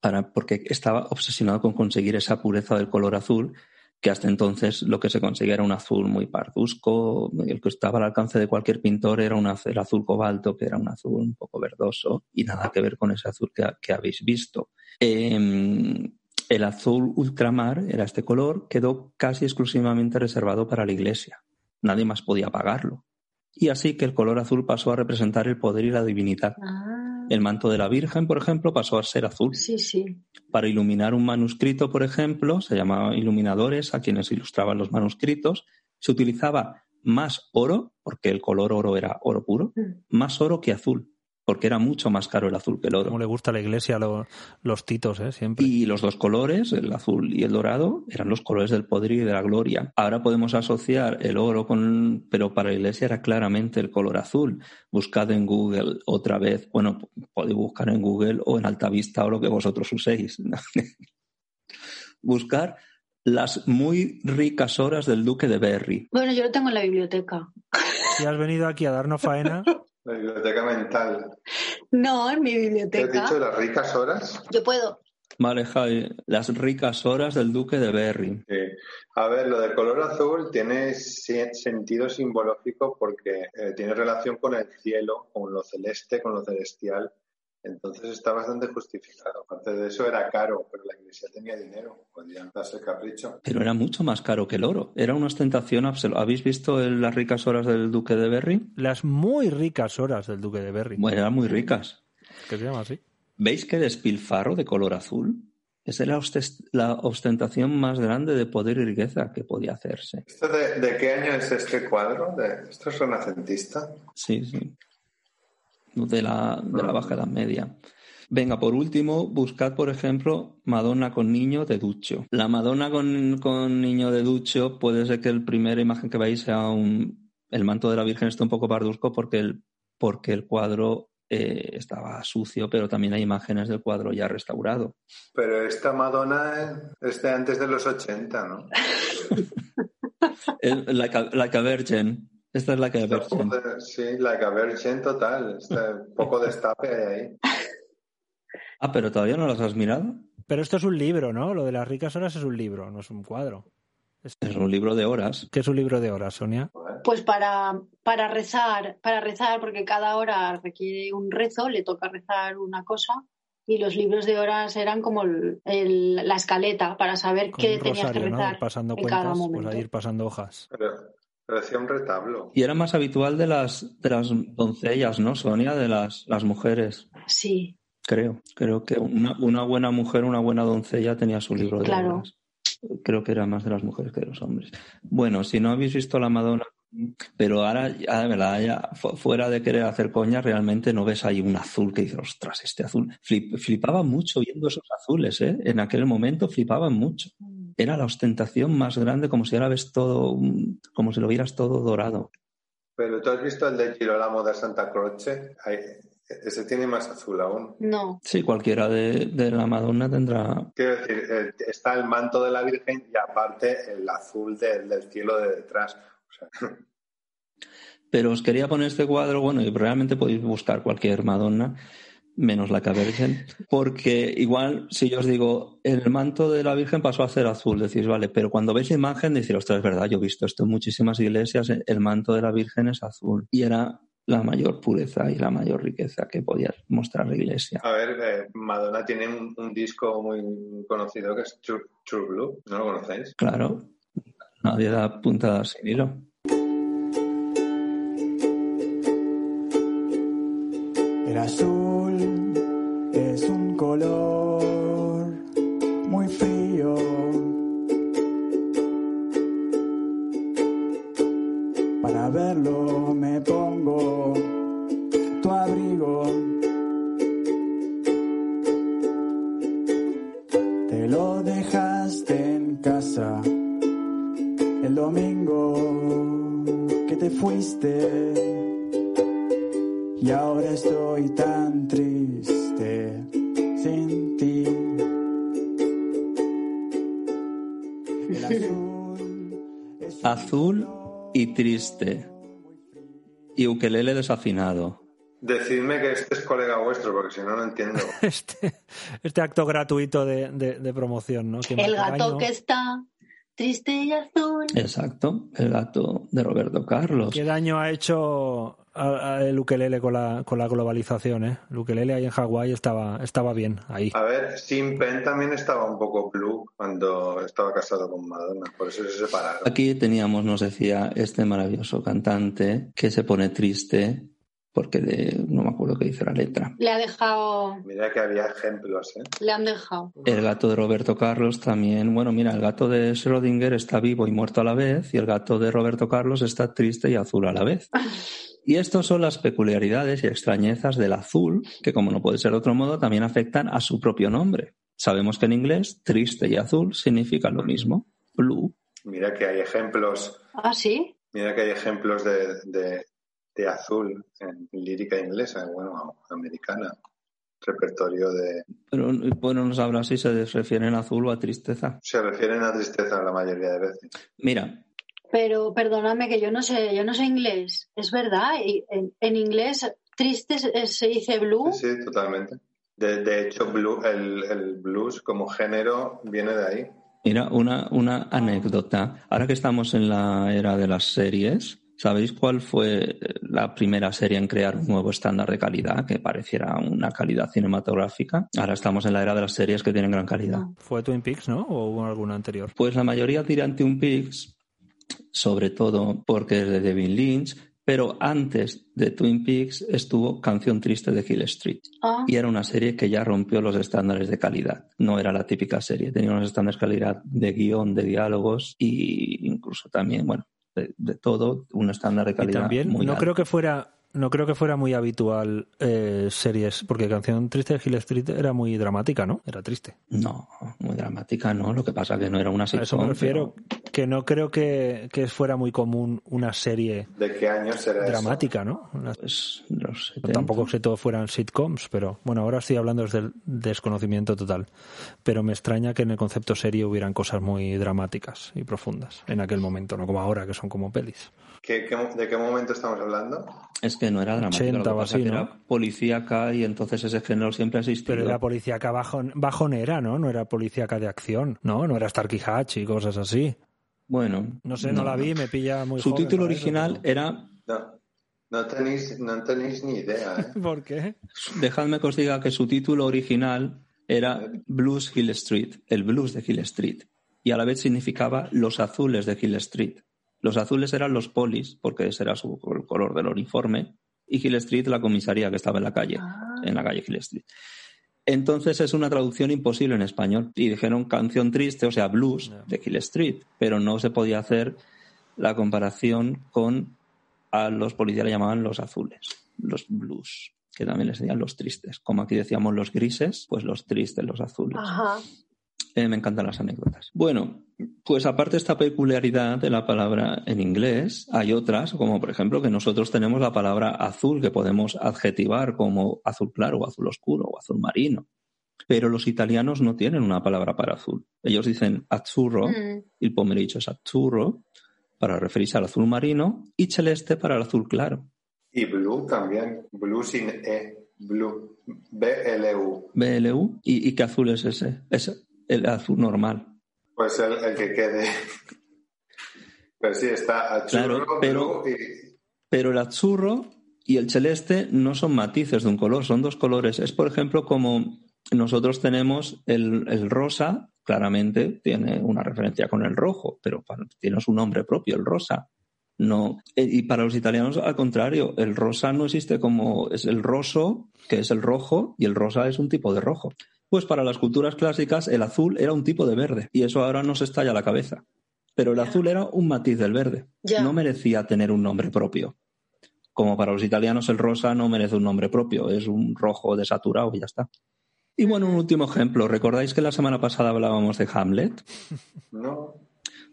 Para, porque estaba obsesionado con conseguir esa pureza del color azul, que hasta entonces lo que se conseguía era un azul muy parduzco, el que estaba al alcance de cualquier pintor era un azul, el azul cobalto, que era un azul un poco verdoso, y nada que ver con ese azul que, que habéis visto. Eh, el azul ultramar era este color, quedó casi exclusivamente reservado para la iglesia. Nadie más podía pagarlo. Y así que el color azul pasó a representar el poder y la divinidad. Ah, El manto de la Virgen, por ejemplo, pasó a ser azul. sí, sí. Para iluminar un manuscrito, por ejemplo, se llamaban iluminadores a quienes ilustraban los manuscritos. Se utilizaba más oro, porque el color oro era oro puro, Mm. más oro que azul, porque era mucho más caro el azul que el oro. Como le gusta a la iglesia lo- los titos, ¿eh? Siempre. Y los dos colores, el azul y el dorado, eran los colores del poder y de la gloria. Ahora podemos asociar el oro con, pero para la iglesia era claramente el color azul. Buscad en Google otra vez, bueno, podéis buscar en Google o en Altavista o lo que vosotros uséis. [laughs] Buscar las muy ricas horas del duque de Berry. Bueno, yo lo tengo en la biblioteca. Si has venido aquí a darnos faena, [laughs] La biblioteca mental. No, en mi ¿Te has biblioteca. dicho las ricas horas? Yo puedo. Vale, Javi, las ricas horas del duque de Berry. Sí. A ver, lo del color azul tiene sentido simbológico porque eh, tiene relación con el cielo, con lo celeste, con lo celestial. Entonces está bastante justificado. Aparte de eso era caro, pero la iglesia tenía dinero. Podían darse el capricho. Pero era mucho más caro que el oro. Era una ostentación absoluta. ¿Habéis visto el- las ricas horas del duque de Berry? las muy ricas horas del duque de Berry. Bueno, eran muy ricas. Que se llama así. ¿Veis qué despilfarro de color azul? Esa era la ostes- la ostentación más grande de poder y riqueza que podía hacerse. ¿Esto de, de qué año es este cuadro? De- ¿Esto es renacentista? Sí, sí. De la, de la Baja Edad Media. Venga, por último, buscad, por ejemplo, Madonna con niño de Duccio. La Madonna con, con niño de Duccio puede ser que la primera imagen que veáis sea un, el manto de la Virgen esté un poco parduzco porque el, porque el cuadro eh, estaba sucio, pero también hay imágenes del cuadro ya restaurado. Pero esta Madonna es de antes de los 80, ¿no? [laughs] Like, a, like a Virgin. Esta es like a Está Virgin. un poco de- sí, la Caberchen total. Está un poco destape hay ahí. [laughs] Ah, pero todavía no las has mirado. Pero esto es un libro, ¿no? Lo de las ricas horas es un libro, no es un cuadro. Es un libro de horas. ¿Qué es un libro de horas, Sonia? Pues para, para rezar, para rezar, porque cada hora requiere un rezo, le toca rezar una cosa. Y los libros de horas eran como el- el- la escaleta para saber Con qué tenías que rosario, ¿no? rezar Ir pasando en cada cuentas, momento. pues a ir pasando hojas. Pero, Parecía un retablo. Y era más habitual de las, de las doncellas, ¿no, Sonia? De las, las mujeres. Sí, Creo, creo que una, una buena mujer, una buena doncella tenía su libro de Claro. obras. Creo que era más de las mujeres que de los hombres. Bueno, si no habéis visto la Madonna, pero ahora, ya, de verdad, ya fuera de querer hacer coña, realmente no ves ahí un azul que dices, ostras, este azul. Flip- flipaba mucho viendo esos azules, ¿eh? En aquel momento flipaban mucho. Era la ostentación más grande, como si ahora ves todo, como si lo vieras todo dorado. Pero tú has visto el de Girolamo da Santa Croce. Ahí- ese tiene más azul aún. no. Sí, cualquiera de, de la Madonna tendrá Quiero decir, está el manto de la Virgen y aparte el azul del- del cielo de detrás. O sea, [laughs] Pero os quería poner este cuadro, bueno, y realmente podéis buscar cualquier Madonna, menos la Virgen, porque igual si yo os digo, el manto de la Virgen pasó a ser azul, decís, vale, pero cuando veis la imagen decís, ostras, es verdad, yo he visto esto en muchísimas iglesias, el manto de la Virgen es azul. Y era la mayor pureza y la mayor riqueza que podía mostrar la iglesia. a ver, eh, Madonna tiene un, un disco muy conocido que es True, True Blue. ¿No lo conocéis? Claro, nadie da puntadas sin hilo. El azul es un color muy frío. Para verlo me pongo tu abrigo. Te lo dejaste en casa el domingo que te fuiste. Y ahora estoy tan triste sin ti. El [laughs] azul es Azul y triste. Y ukelele desafinado. Decidme que este es colega vuestro, porque si no, no entiendo. [laughs] Este, este acto gratuito de, de- de promoción, ¿no? Que El gato que está triste y azul. Exacto, el gato de Roberto Carlos. ¿Qué daño ha hecho a- a el ukelele con la, con la globalización, eh? El ukelele ahí en Hawái estaba, estaba bien, ahí. A ver, Sin Pen también estaba un poco blue cuando estaba casado con Madonna, por eso se separaron. Aquí teníamos, nos decía, este maravilloso cantante que se pone triste porque de- no me acuerdo qué dice la letra. Le ha dejado, Mira que había ejemplos, ¿eh? le han dejado. El gato de Roberto Carlos también, bueno, mira, el gato de Schrödinger está vivo y muerto a la vez y el gato de Roberto Carlos está triste y azul a la vez. Y estas son las peculiaridades y extrañezas del azul, que como no puede ser de otro modo, también afectan a su propio nombre. Sabemos que en inglés triste y azul significan lo mismo, blue. Mira que hay ejemplos, Ah, sí. mira que hay ejemplos de, de, de azul en lírica inglesa, bueno, americana, repertorio de... Pero bueno, no sabrá si se refieren a azul o a tristeza. Se refieren a tristeza la mayoría de veces. Mira, Pero perdóname que yo no sé, yo no sé inglés. Es verdad, y en, en inglés triste se, se dice blue. Sí, sí, totalmente. De, de hecho, blue- el, el blues como género viene de ahí. Mira, una, una anécdota. Ahora que estamos en la era de las series, ¿sabéis cuál fue la primera serie en crear un nuevo estándar de calidad que pareciera una calidad cinematográfica? Ahora estamos en la era de las series que tienen gran calidad. No. ¿Fue Twin Peaks, no? ¿O hubo alguna anterior? Pues la mayoría tiran Twin Peaks, sobre todo porque es de David Lynch, pero antes de Twin Peaks estuvo Canción Triste de Hill Street. Ah, Y era una serie que ya rompió los estándares de calidad. No era la típica serie. Tenía unos estándares de calidad de guion, de diálogos y incluso también, bueno, de, de todo, un estándar de Y calidad también muy no alto. creo que fuera no creo que fuera muy habitual eh, series porque canción triste de Hill Street era muy dramática no era triste No, muy dramática, no. Lo que pasa que no era una a eso me refiero pero- que no creo que, que fuera muy común una serie ¿De qué año será eso? dramática no Una- pues, los 70. tampoco que todo fueran sitcoms pero bueno ahora estoy hablando desde el desconocimiento total pero me extraña que en el concepto serie hubieran cosas muy dramáticas y profundas en aquel momento no como ahora que son como pelis ¿Qué- qué- de qué momento estamos hablando? Es que no era dramática. 80 lo que pasa así, que ¿no? era policíaca y entonces ese género siempre ha existido. Pero era policíaca bajon, bajonera, ¿no? No era policíaca de acción, ¿no? No era Starkey Hatch y cosas así. Bueno. No sé, no, la vi, me pilla muy Su joven título original era No, no tenéis, no tenéis ni idea, ¿eh? [laughs] ¿Por qué? Dejadme que os diga que su título original era Blues Hill Street, el blues de Hill Street, y a la vez significaba los azules de Hill Street. Los azules eran los polis, porque ese era su, el color del uniforme, y Hill Street la comisaría que estaba en la calle, Ah. en la calle Hill Street. Entonces es una traducción imposible en español. Y dijeron canción triste, o sea, blues de Hill Street, pero no se podía hacer la comparación con a los policías le llamaban los azules, los blues, que también les decían los tristes. Como aquí decíamos los grises, pues los tristes, los azules. Ajá. Eh, me encantan las anécdotas. Bueno, pues aparte de esta peculiaridad de la palabra en inglés, hay otras, como por ejemplo que nosotros tenemos la palabra azul que podemos adjetivar como azul claro o azul oscuro o azul marino. Pero los italianos no tienen una palabra para azul. Ellos dicen azzurro, Mm. el pomeriggio es azzurro, para referirse al azul marino, y celeste para el azul claro. Y blue también, blue sin E, blue, B-L-U. BLU. ¿Y, y qué azul es ese? Es el azul normal. Pues el, el que quede. Pues sí, está achurro, Claro, pero- y... Pero el azurro y el celeste no son matices de un color, son dos colores. Es, por ejemplo, como nosotros tenemos el, el rosa, claramente tiene una referencia con el rojo, pero tiene su nombre propio, el rosa. No, eh, y para los italianos, al contrario, el rosa no existe como es el roso, que es el rojo, y el rosa es un tipo de rojo. Pues para las culturas clásicas, el azul era un tipo de verde, y eso ahora nos estalla la cabeza. Pero el azul era un matiz del verde. No merecía tener un nombre propio. Como para los italianos, el rosa no merece un nombre propio, es un rojo desaturado y ya está. Y bueno, un último ejemplo. ¿Recordáis que la semana pasada hablábamos de Hamlet? No.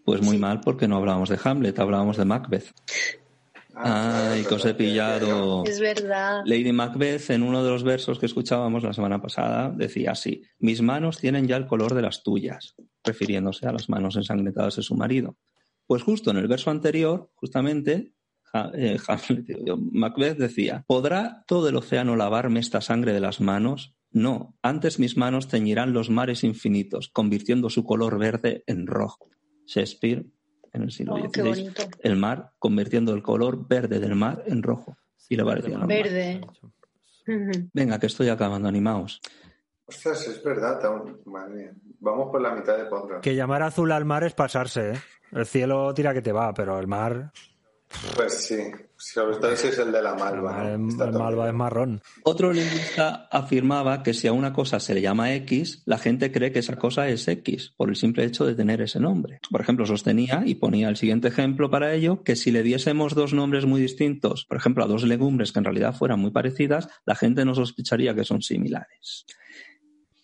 Pues muy mal porque no hablábamos de Hamlet, hablábamos de Macbeth. Ay, que os he pillado. Es verdad. Lady Macbeth, en uno de los versos que escuchábamos la semana pasada, decía así: Mis manos tienen ya el color de las tuyas, refiriéndose a las manos ensangrentadas de su marido. Pues justo en el verso anterior, justamente, eh, [laughs] Macbeth decía: ¿Podrá todo el océano lavarme esta sangre de las manos? No, antes mis manos teñirán los mares infinitos, convirtiendo su color verde en rojo. Shakespeare, en el siglo Oh, qué XVI, bonito. el mar convirtiendo el color verde del mar en rojo. Y le parecía normal. Verde. Ujú. Venga, que estoy acabando, animaos. Ostras, es verdad. Madre mía. Vamos por la mitad de podcast. Que llamar azul al mar es pasarse, ¿eh? El cielo tira que te va, pero el mar, Pues sí, sobre todo si es el de la malva. el malva es marrón. Otro lingüista afirmaba que si a una cosa se le llama X, la gente cree que esa cosa es X, por el simple hecho de tener ese nombre. Por ejemplo, sostenía, y ponía el siguiente ejemplo para ello, que si le diésemos dos nombres muy distintos, por ejemplo, a dos legumbres que en realidad fueran muy parecidas, la gente no sospecharía que son similares.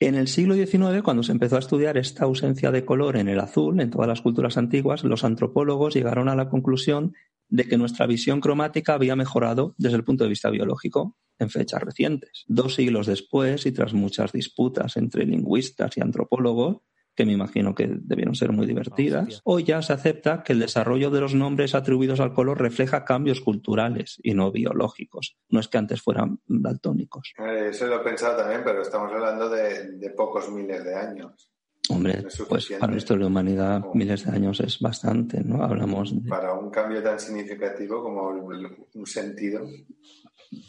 En el siglo XIX, cuando se empezó a estudiar esta ausencia de color en el azul en todas las culturas antiguas, los antropólogos llegaron a la conclusión de que nuestra visión cromática había mejorado desde el punto de vista biológico en fechas recientes. Dos siglos después, y tras muchas disputas entre lingüistas y antropólogos, que me imagino que debieron ser muy divertidas, Hostia. hoy ya se acepta que el desarrollo de los nombres atribuidos al color refleja cambios culturales y no biológicos. No es que antes fueran daltónicos. Eh, Eso lo he pensado también, pero estamos hablando de, de pocos miles de años. Hombre, Es pues para la historia de la humanidad miles de años es bastante, ¿no? Hablamos de, Para un cambio tan significativo como el- un sentido.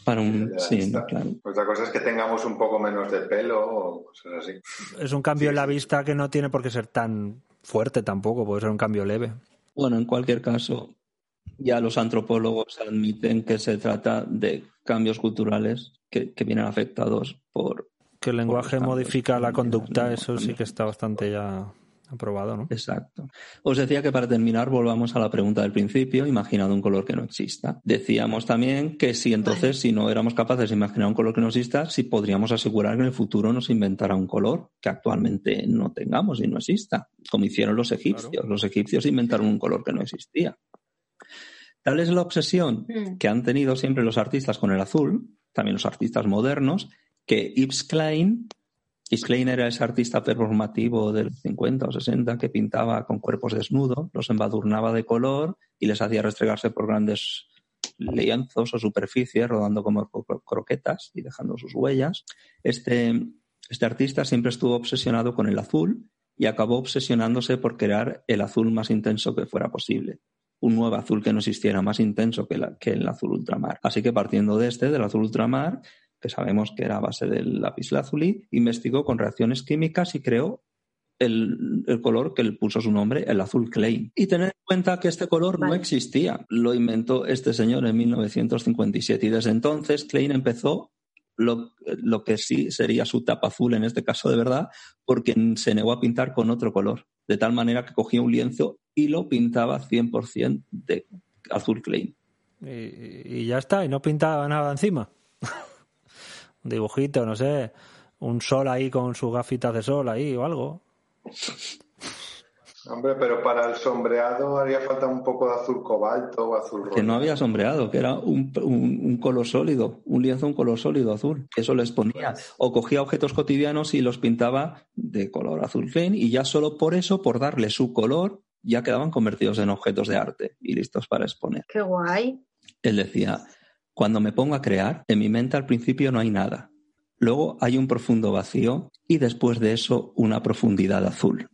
para un sí, claro. Otra cosa es que tengamos un poco menos de pelo o cosas así. Es un cambio Sí, en la sí. vista que no tiene por qué ser tan fuerte tampoco, puede ser un cambio leve. Bueno, en cualquier caso, ya los antropólogos admiten que se trata de cambios culturales que, que vienen afectados por... Que el lenguaje modifica la conducta, eso sí que está bastante ya aprobado, ¿no? Exacto. Os decía que para terminar volvamos a la pregunta del principio, imaginad un color que no exista. Decíamos también que si entonces, Vale. si no éramos capaces de imaginar un color que no exista, si podríamos asegurar que en el futuro nos inventara un color que actualmente no tengamos y no exista, como hicieron los egipcios. Los egipcios inventaron un color que no existía. Tal es la obsesión Mm. que han tenido siempre los artistas con el azul, también los artistas modernos, que Yves Klein, Yves Klein era ese artista performativo del 50 o 60 que pintaba con cuerpos desnudos, los embadurnaba de color y les hacía restregarse por grandes lienzos o superficies, rodando como cro- croquetas y dejando sus huellas. Este, este artista siempre estuvo obsesionado con el azul y acabó obsesionándose por crear el azul más intenso que fuera posible un nuevo azul que no existiera más intenso que el azul ultramar. Así que partiendo de este, del azul ultramar, que sabemos que era a base del lápiz lazuli, investigó con reacciones químicas y creó el, el color que le puso su nombre, el azul Klein. Y tener en cuenta que este color no existía. Lo inventó este señor en 1957 y desde entonces Klein empezó lo, lo que sí sería su tapa azul en este caso de verdad, porque se negó a pintar con otro color. De tal manera que cogía un lienzo y lo pintaba 100% de azul Klein. Y, y ya está, y no pintaba nada encima. [laughs] un dibujito, no sé, un sol ahí con sus gafitas de sol ahí o algo. Hombre, pero para el sombreado haría falta un poco de azul cobalto o azul rojo. Que no había sombreado, que era un, un- un color sólido, un lienzo, un color sólido azul. Eso les ponía. O cogía objetos cotidianos y los pintaba de color azul Klein y ya solo por eso, por darle su color, ya quedaban convertidos en objetos de arte y listos para exponer. Qué guay. Él decía, cuando me pongo a crear, en mi mente al principio no hay nada. Luego hay un profundo vacío y después de eso una profundidad azul.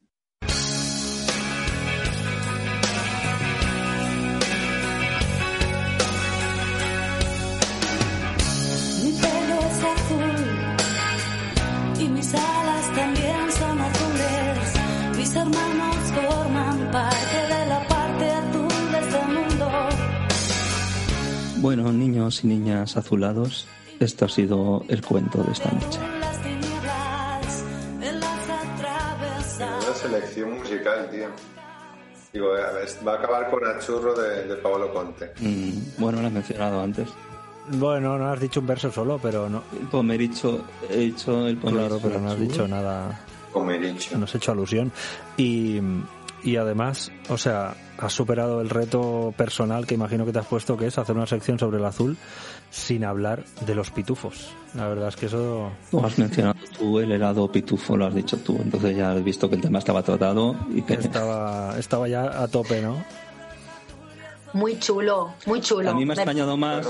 Niños y niñas azulados, esto ha sido el cuento de esta noche. Me. La selección musical, tío. Digo, a ver, va a acabar con el churro de, de Paolo Conte. Mm, bueno, lo he mencionado antes. Bueno, no has dicho un verso solo, pero no. El pomericho, he dicho el pomericho. Claro, pero no has dicho nada. Como he dicho. No has hecho alusión. Y, y además, o sea, has superado el reto personal que imagino que te has puesto, que es hacer una sección sobre el azul sin hablar de los pitufos. La verdad es que eso. Tú has mencionado tú el helado pitufo, lo has dicho tú. Entonces ya has visto que el tema estaba tratado y que Estaba, estaba ya a tope, ¿no? Muy chulo, muy chulo. a mí me ha extrañado más,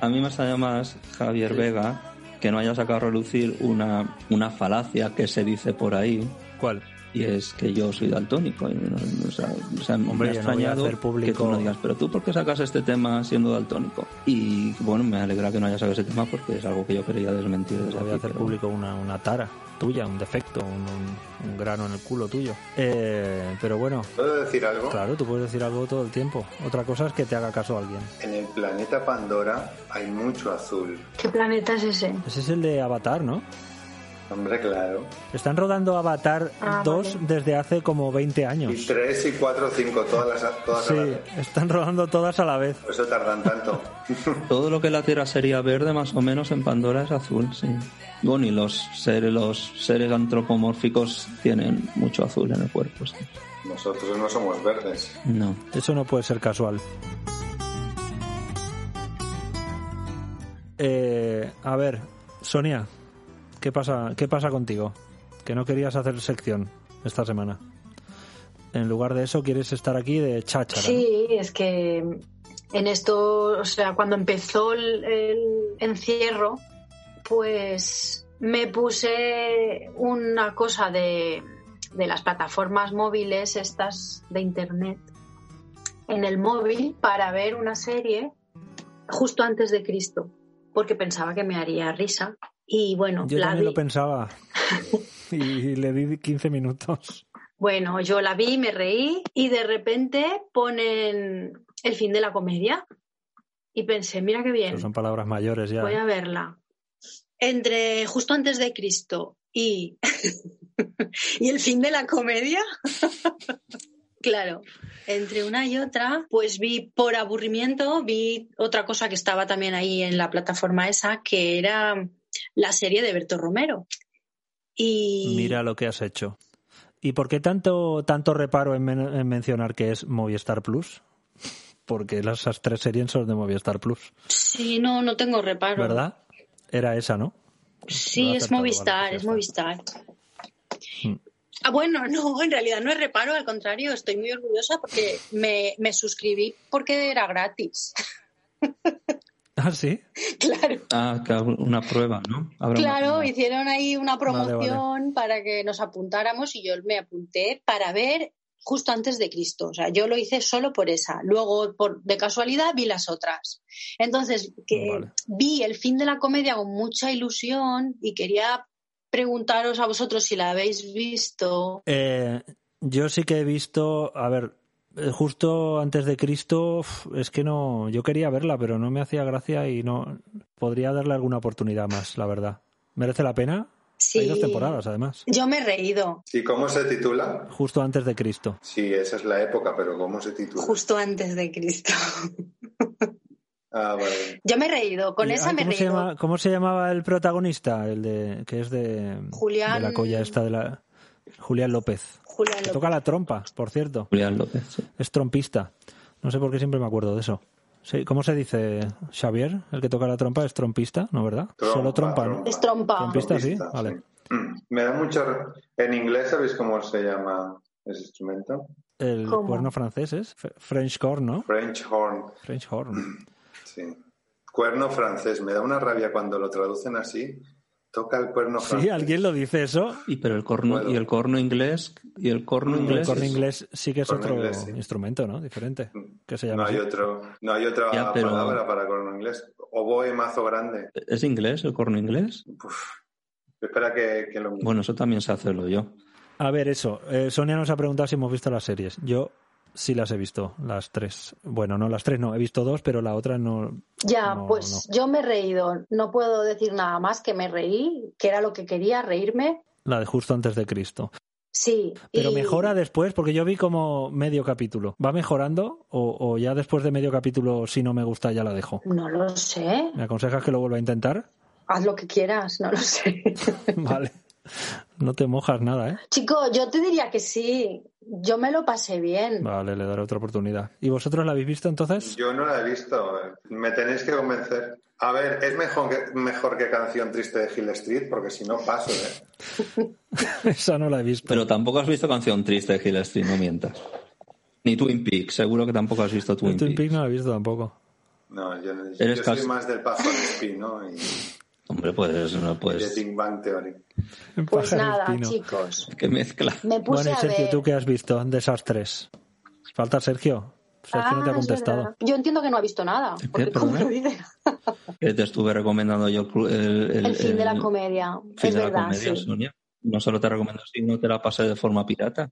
a mí me ha extrañado más Javier Vega que no haya sacado a relucir una, una falacia que se dice por ahí ¿Cuál? Y es que yo soy daltónico. Y, no- no- o sea, o sea, Hombre, me ha yo no voy a extrañado hacer público- que tú no digas, pero tú por qué sacas este tema siendo daltónico. Y bueno, me alegra que no haya sacado ese tema porque es algo que yo quería desmentir desde Voy a hacer pero- público una, una tara tuya, un defecto, un, un- un grano en el culo tuyo. Eh, pero bueno, ¿Puedo decir algo? claro, tú puedes decir algo todo el tiempo. Otra cosa es que te haga caso alguien. En el planeta Pandora hay mucho azul. ¿Qué planeta es ese? Ese es el de Avatar, ¿no? Hombre, claro. Están rodando Avatar Ah, 2 vale. desde hace como 20 años. Y tres y cuatro, cinco, todas las todas a la Sí, vez. están rodando todas a la vez. Por eso tardan tanto. [laughs] Todo lo que la Tierra sería verde, más o menos, en Pandora es azul, sí. Bueno, y los seres, los seres antropomórficos tienen mucho azul en el cuerpo, sí. Nosotros no somos verdes. No. Eso no puede ser casual. Eh, a ver, Sonia, ¿qué pasa, ¿qué pasa contigo? Que no querías hacer sección esta semana. En lugar de eso, quieres estar aquí de cháchara. ¿no? Sí, es que en esto, o sea, cuando empezó el, el encierro, pues me puse una cosa de, de las plataformas móviles, estas de internet, en el móvil para ver una serie justo antes de Cristo, porque pensaba que me haría risa. Y bueno, Yo la también vi. lo pensaba. [laughs] y le di 15 minutos. Bueno, yo la vi, me reí y de repente ponen el fin de la comedia. Y pensé, mira qué bien, son palabras mayores ya. voy a verla. Entre justo antes de Cristo y, [laughs] y el fin de la comedia, [laughs] claro, entre una y otra, pues vi por aburrimiento, vi otra cosa que estaba también ahí en la plataforma esa, que era la serie de Berto Romero. Y Mira lo que has hecho. ¿Y por qué tanto, tanto reparo en, men- en mencionar que es Movistar Plus? Porque las, esas tres series son de Movistar Plus, sí, no, no tengo reparo. ¿verdad? Era esa, ¿no? Sí, es Movistar, vale, es Movistar. Mm. Ah, bueno, no, en realidad no es reparo, al contrario, estoy muy orgullosa porque me, me suscribí porque era gratis. [laughs] Ah, sí. [laughs] claro, Ah, una prueba, ¿no? Habrá claro, hicieron ahí una Vale, promoción para que nos apuntáramos y yo me apunté para ver justo antes de Cristo. O sea, yo lo hice solo por esa. Luego, por, de casualidad, vi las otras. Entonces, que Vale. vi el fin de la comedia con mucha ilusión y quería preguntaros a vosotros si la habéis visto. Eh, yo sí que he visto, a ver, justo antes de Cristo, es que no, yo quería verla, pero no me hacía gracia y no podría darle alguna oportunidad más, la verdad. ¿Merece la pena? Sí. Hay dos temporadas, además. Yo me he reído ¿Y cómo se titula? Justo antes de Cristo. Sí, esa es la época, pero ¿cómo se titula? justo antes de Cristo. [laughs] Ah, vale. Yo me he reído, con Y, esa ah, me he ¿cómo se, reído. llama- ¿Cómo se llamaba el protagonista? El de que es de, Julián- de la colla esta de la Julián López. Julián Que López. toca la trompa, por cierto. Julián López. sí. Es trompista. No sé por qué siempre me acuerdo de eso. Sí, ¿Cómo se dice, Xavier? El que toca la trompa es trompista, ¿no, verdad? Trompa, Solo trompa, ¿no? Es trompa. Trompista, sí, Trompista, vale. sí. Mm. Me da mucho... En inglés, ¿sabéis cómo se llama ese instrumento? El ¿Cómo? cuerno francés es French horn, ¿no? French horn. French horn. Sí. Cuerno francés. Me da una rabia cuando lo traducen así. Toca el cuerno francés. Sí, alguien lo dice eso. Y pero el corno y el corno inglés y el corno Mm, El inglés. corno es- inglés sí que es Corno otro inglés, sí. instrumento, ¿no? Diferente. Que se No llama hay así. otro, no hay otra Ya, pero- palabra para corno inglés. Oboe mazo grande. ¿Es inglés el corno inglés? Uf. Espera que, que lo. Bueno, eso también se hace lo yo. A ver, eso. Eh, Sonia nos ha preguntado si hemos visto las series. Yo sí las he visto, las tres. Bueno, no las tres, no. He visto dos, pero la otra no. Ya, No, pues yo me he reído. No puedo decir nada más que me reí, que era lo que quería, reírme. La de justo antes de Cristo. Sí. Pero y- mejora después, porque yo vi como medio capítulo. ¿Va mejorando o, o ya después de medio capítulo, si no me gusta, ya la dejo? No lo sé. ¿Me aconsejas que lo vuelva a intentar? Haz lo que quieras, no lo sé. [laughs] vale. No te mojas nada, ¿eh? Chico, yo te diría que sí. Yo me lo pasé bien. Vale, le daré otra oportunidad. ¿Y vosotros la habéis visto entonces? Yo no la he visto. eh. Me tenéis que convencer. A ver, es mejor que, mejor que Canción Triste de Hill Street, porque si no paso, ¿eh? [laughs] Esa no la he visto. Pero tampoco has visto canción triste de Hill Street, no mientas. Ni Twin Peaks, seguro que tampoco has visto Twin, Twin Peaks. Peaks no la he visto tampoco. No, yo, yo soy más del pájaro espino y Hombre, pues no de puedes. Big Bang Theory. Pues Pájaro nada, chicos. Que mezcla. Me puse Bueno, y a Sergio, ver. ¿tú qué has visto de esas tres? Falta Sergio. Sergio no te ha Ah, es contestado. Yo entiendo que no ha visto nada. ¿Qué? Porque lo dice, [laughs] Que te estuve recomendando yo el, el- el fin de la el comedia. fin Es de la comedia, sí. Sonia. No solo te recomiendo, sino te la pasé de forma pirata.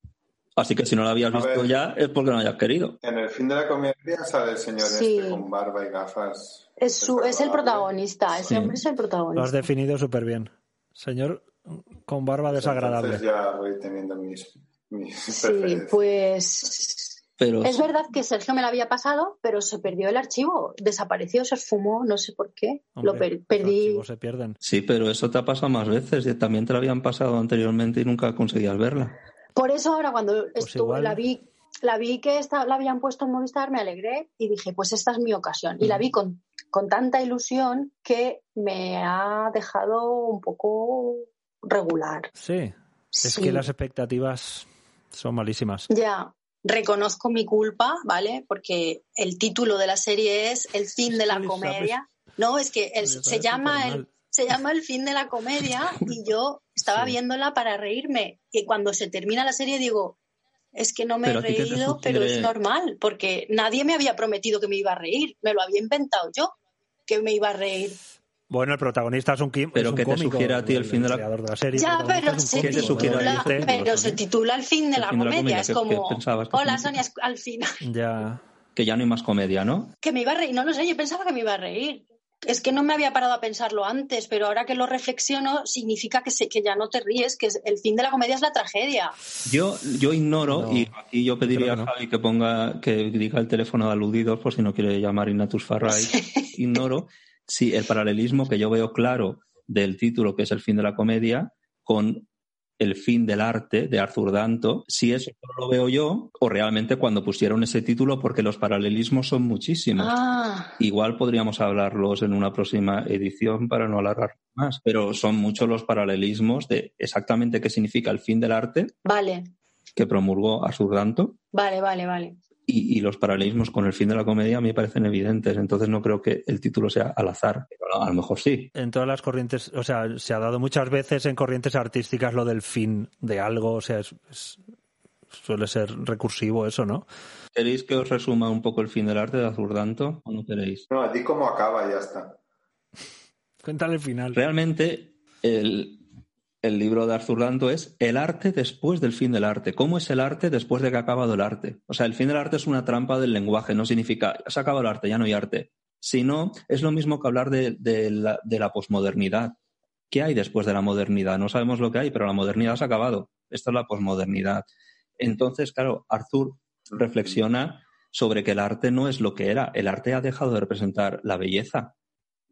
Así que si no la habías visto ver. ya es porque no hayas querido. En el fin de la comedia sale el señor Sí. este con barba y gafas. Es, su, es el protagonista. Ese Sí. hombre es el Lo has protagonista. definido súper bien. Señor con barba desagradable. Entonces ya voy teniendo mis, mis Sí, pues Pero es verdad que Sergio me la había pasado, pero se perdió el archivo. Desapareció, se esfumó, no sé por qué. Lo Hombre, per- los perdí. archivos se pierden. sí, pero eso te ha pasado más veces. y También te la habían pasado anteriormente y nunca conseguías verla. Por eso ahora cuando estuve, Pues igual. la vi, la vi que esta, la habían puesto en Movistar, me alegré y dije, pues esta es mi ocasión. Y la vi con, con tanta ilusión que me ha dejado un poco regular. Sí. Es Sí. que las expectativas son malísimas. Ya, reconozco mi culpa, ¿vale? Porque el título de la serie es El fin de la comedia. No, es que el- se llama el. Se llama El fin de la comedia [laughs] y yo estaba Sí. viéndola para reírme. Y cuando se termina la serie digo, es que no me Pero he reído, pero es sugiere- normal, porque nadie me había prometido que me iba a reír. Me lo había inventado yo, que me iba a reír. Bueno, el protagonista es un, qui- Pero es un ¿qué te cómico, sugiere a ti el fin de la- creador de la serie. Ya, pero se, ¿Qué te cómico, sugiere a ti titula, este pero se titula El fin de El la fin de la comedia. comedia, Es ¿qué- qué como, pensabas que hola? Sonia, al final. Ya. Que ya no hay más comedia, ¿no? Que me iba a reír, no lo sé, yo pensaba que me iba a reír. Es que no me había parado a pensarlo antes, pero ahora que lo reflexiono, significa que, se, que ya no te ríes, que el fin de la comedia es la tragedia. Yo, yo ignoro, No, y aquí yo pediría creo que no. a Javi que ponga, que diga el teléfono de aludidos por si no quiere llamar Inatus Farray. [laughs] Ignoro si el paralelismo que yo veo claro del título, que es el fin de la comedia, con el fin del arte de Arthur Danto, si eso solo lo veo yo o realmente cuando pusieron ese título, porque los paralelismos son muchísimos. Ah, Igual podríamos hablarlos en una próxima edición para no alargar más, pero son muchos los paralelismos de exactamente qué significa el fin del arte. Vale, que promulgó Arthur Danto. Vale, vale, vale. Y, y los paralelismos con el fin de la comedia me parecen evidentes, entonces no creo que el título sea al azar, pero a lo mejor sí. En todas las corrientes, o sea, se ha dado muchas veces en corrientes artísticas lo del fin de algo, o sea, es- es- suele ser recursivo eso, ¿no? ¿Queréis que os resuma un poco el fin del arte de Arthur Danto o no queréis? No, a ti cómo acaba y ya está. Cuéntale el final. Realmente el, el libro de Arthur Danto es El arte después del fin del arte. ¿Cómo es el arte después de que ha acabado el arte? O sea, el fin del arte es una trampa del lenguaje, no significa se ha acabado el arte, ya no hay arte. Sino, es lo mismo que hablar de, la, de la posmodernidad. ¿Qué hay después de la modernidad? No sabemos lo que hay, pero la modernidad se ha acabado. Esta es la posmodernidad. Entonces, claro, Arthur reflexiona sobre que el arte no es lo que era. El arte ha dejado de representar la belleza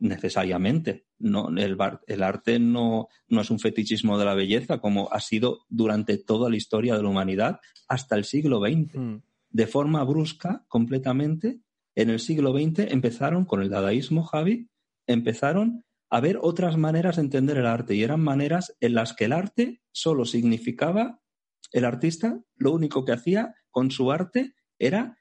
necesariamente. No, el, el arte no, no, es un fetichismo de la belleza como ha sido durante toda la historia de la humanidad hasta el siglo XX. Mm. De forma brusca, completamente, en el siglo XX empezaron con el dadaísmo, Javi, empezaron a ver otras maneras de entender el arte y eran maneras en las que el arte solo significaba, el artista lo único que hacía con su arte era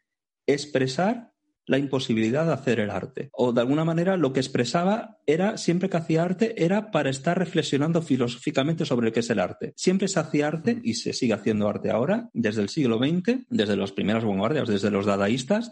expresar la imposibilidad de hacer el arte. O de alguna manera lo que expresaba era, siempre que hacía arte, era para estar reflexionando filosóficamente sobre qué es el arte. Siempre se hacía arte y se sigue haciendo arte ahora, desde el siglo XX, desde las primeras vanguardias, desde los dadaístas.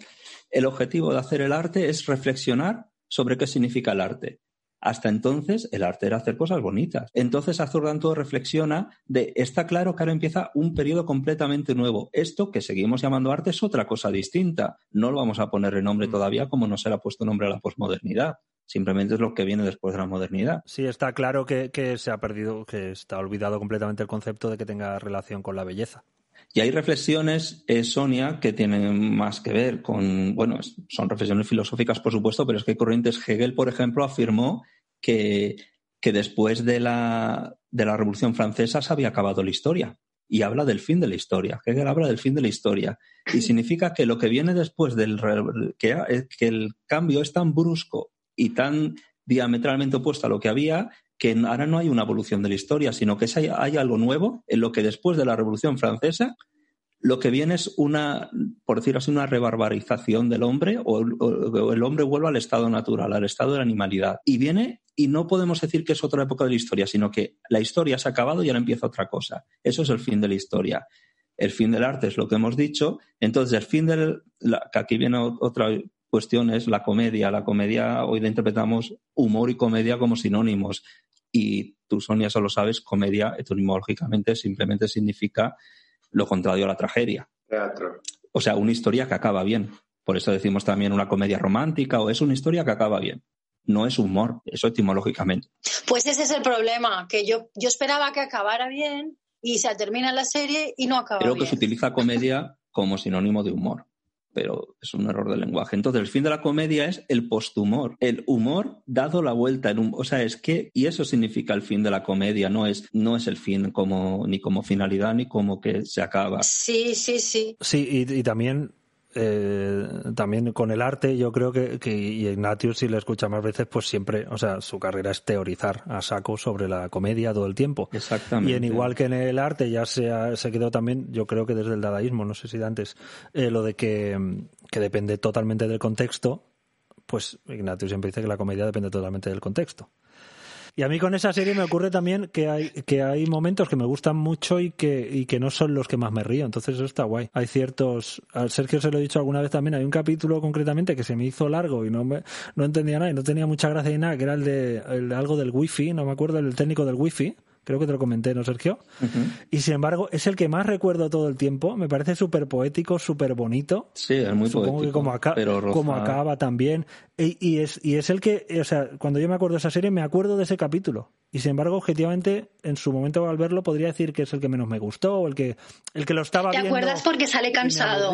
El objetivo de hacer el arte es reflexionar sobre qué significa el arte. Hasta entonces el arte era hacer cosas bonitas. Entonces Arthur Danto reflexiona de está claro que ahora empieza un periodo completamente nuevo. Esto que seguimos llamando arte es otra cosa distinta. No lo vamos a ponerle nombre Mm. todavía como no se le ha puesto nombre a la posmodernidad. Simplemente es lo que viene después de la modernidad. Sí, está claro que, que se ha perdido, que está olvidado completamente el concepto de que tenga relación con la belleza. Y hay reflexiones, eh, Sonia, que tienen más que ver con, bueno, son reflexiones filosóficas, por supuesto, pero es que Corrientes Hegel, por ejemplo, afirmó que, que después de la, de la Revolución Francesa se había acabado la historia. Y habla del fin de la historia. Hegel habla del fin de la historia. Y [laughs] significa que lo que viene después del que, eh, que el cambio es tan brusco y tan diametralmente opuesto a lo que había, que ahora no hay una evolución de la historia, sino que hay, algo nuevo en lo que después de la Revolución Francesa lo que viene es una, por decir así, una rebarbarización del hombre o, el hombre vuelve al estado natural, al estado de la animalidad. Y viene, y no podemos decir que es otra época de la historia, sino que la historia se ha acabado y ahora empieza otra cosa. Eso es el fin de la historia. El fin del arte es lo que hemos dicho. Entonces, el fin del. que aquí viene otra cuestión, es la comedia. La comedia, hoy la interpretamos humor y comedia como sinónimos. Y tú, Sonia, eso lo sabes, comedia etimológicamente simplemente significa lo contrario a la tragedia. Teatro. O sea, una historia que acaba bien. Por eso decimos también una comedia romántica o es una historia que acaba bien. No es humor, eso etimológicamente. Pues ese es el problema, que yo, yo esperaba que acabara bien y se termina la serie y no acaba Creo que se utiliza comedia como sinónimo de humor, pero es un error del lenguaje. Entonces, el fin de la comedia es el posthumor, el humor dado la vuelta. En un, o sea, es que, y eso significa el fin de la comedia, no es, no es el fin como, ni como finalidad ni como que se acaba. Sí, sí, sí. Sí, y, y también, eh, también con el arte, yo creo que, que y Ignatius, si le escucha más veces, pues siempre, o sea, su carrera es teorizar a saco sobre la comedia todo el tiempo. Exactamente. Y en igual que en el arte ya se, ha- se quedó también, yo creo que desde el dadaísmo, no sé si de antes, eh, lo de que, que depende totalmente del contexto, pues Ignatius siempre dice que la comedia depende totalmente del contexto. Y a mí con esa serie me ocurre también que hay, que hay momentos que me gustan mucho y que, y que no son los que más me río. Entonces eso está guay. Hay ciertos, al Sergio se lo he dicho alguna vez también, hay un capítulo concretamente que se me hizo largo y no me, no entendía nada y no tenía mucha gracia ni nada, que era el de, el de algo del wifi, no me acuerdo, el técnico del wifi. Creo que te lo comenté, ¿no, Sergio? Y sin embargo, es el que más recuerdo todo el tiempo. Me parece súper poético, súper bonito. Sí, es muy Supongo poético, que como, aca- pero como acaba también. Y, y es, y es el que, o sea, cuando yo me acuerdo de esa serie, me acuerdo de ese capítulo. Y sin embargo, objetivamente, en su momento al verlo, podría decir que es el que menos me gustó, o el que, el que lo estaba ¿Te viendo. acuerdas? Porque sale cansado.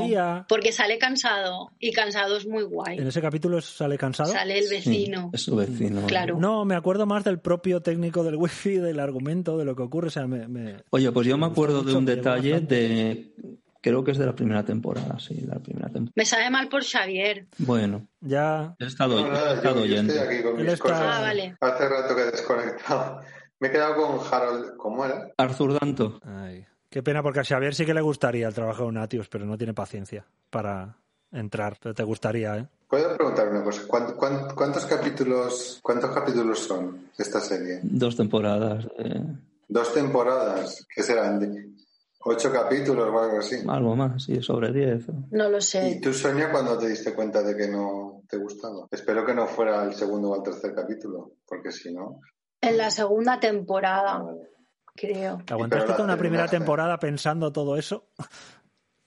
Porque sale cansado. Y cansado es muy guay. En ese capítulo sale cansado. Sale el vecino. Es su vecino. Claro. No, me acuerdo más del propio técnico del wifi, del argumento, de lo que ocurre. O sea, me, me- Oye, pues yo me acuerdo de un detalle bastante. de. Creo que es de la primera temporada, sí, de la primera temporada. Me sabe mal por Xavier. Bueno, ya. he estado, No, he nada, estado yo, yo oyendo. estoy aquí con mis está- cosas. Ah, vale. Hace rato que he desconectado. Me he quedado con Harold. ¿Cómo era? Arthur Danto. Ay, qué pena, porque a Xavier sí que le gustaría el trabajo de Natius, pero no tiene paciencia para entrar. Pero te gustaría, ¿eh? Puedo preguntar una cosa. ¿Cuánt- cuánt- ¿Cuántos capítulos, cuántos capítulos son esta serie? Dos temporadas. eh, Dos temporadas. ¿Qué serán? ¿De ¿Ocho capítulos o algo así? algo más, sí, sobre diez. No lo ¿Y sé. tú, Sonia, cuando te diste cuenta de que no te gustaba? Espero que no fuera el segundo o el tercer capítulo, porque si no... En la segunda temporada. creo. ¿Te aguantaste toda una primera temporada pensando todo eso? [laughs]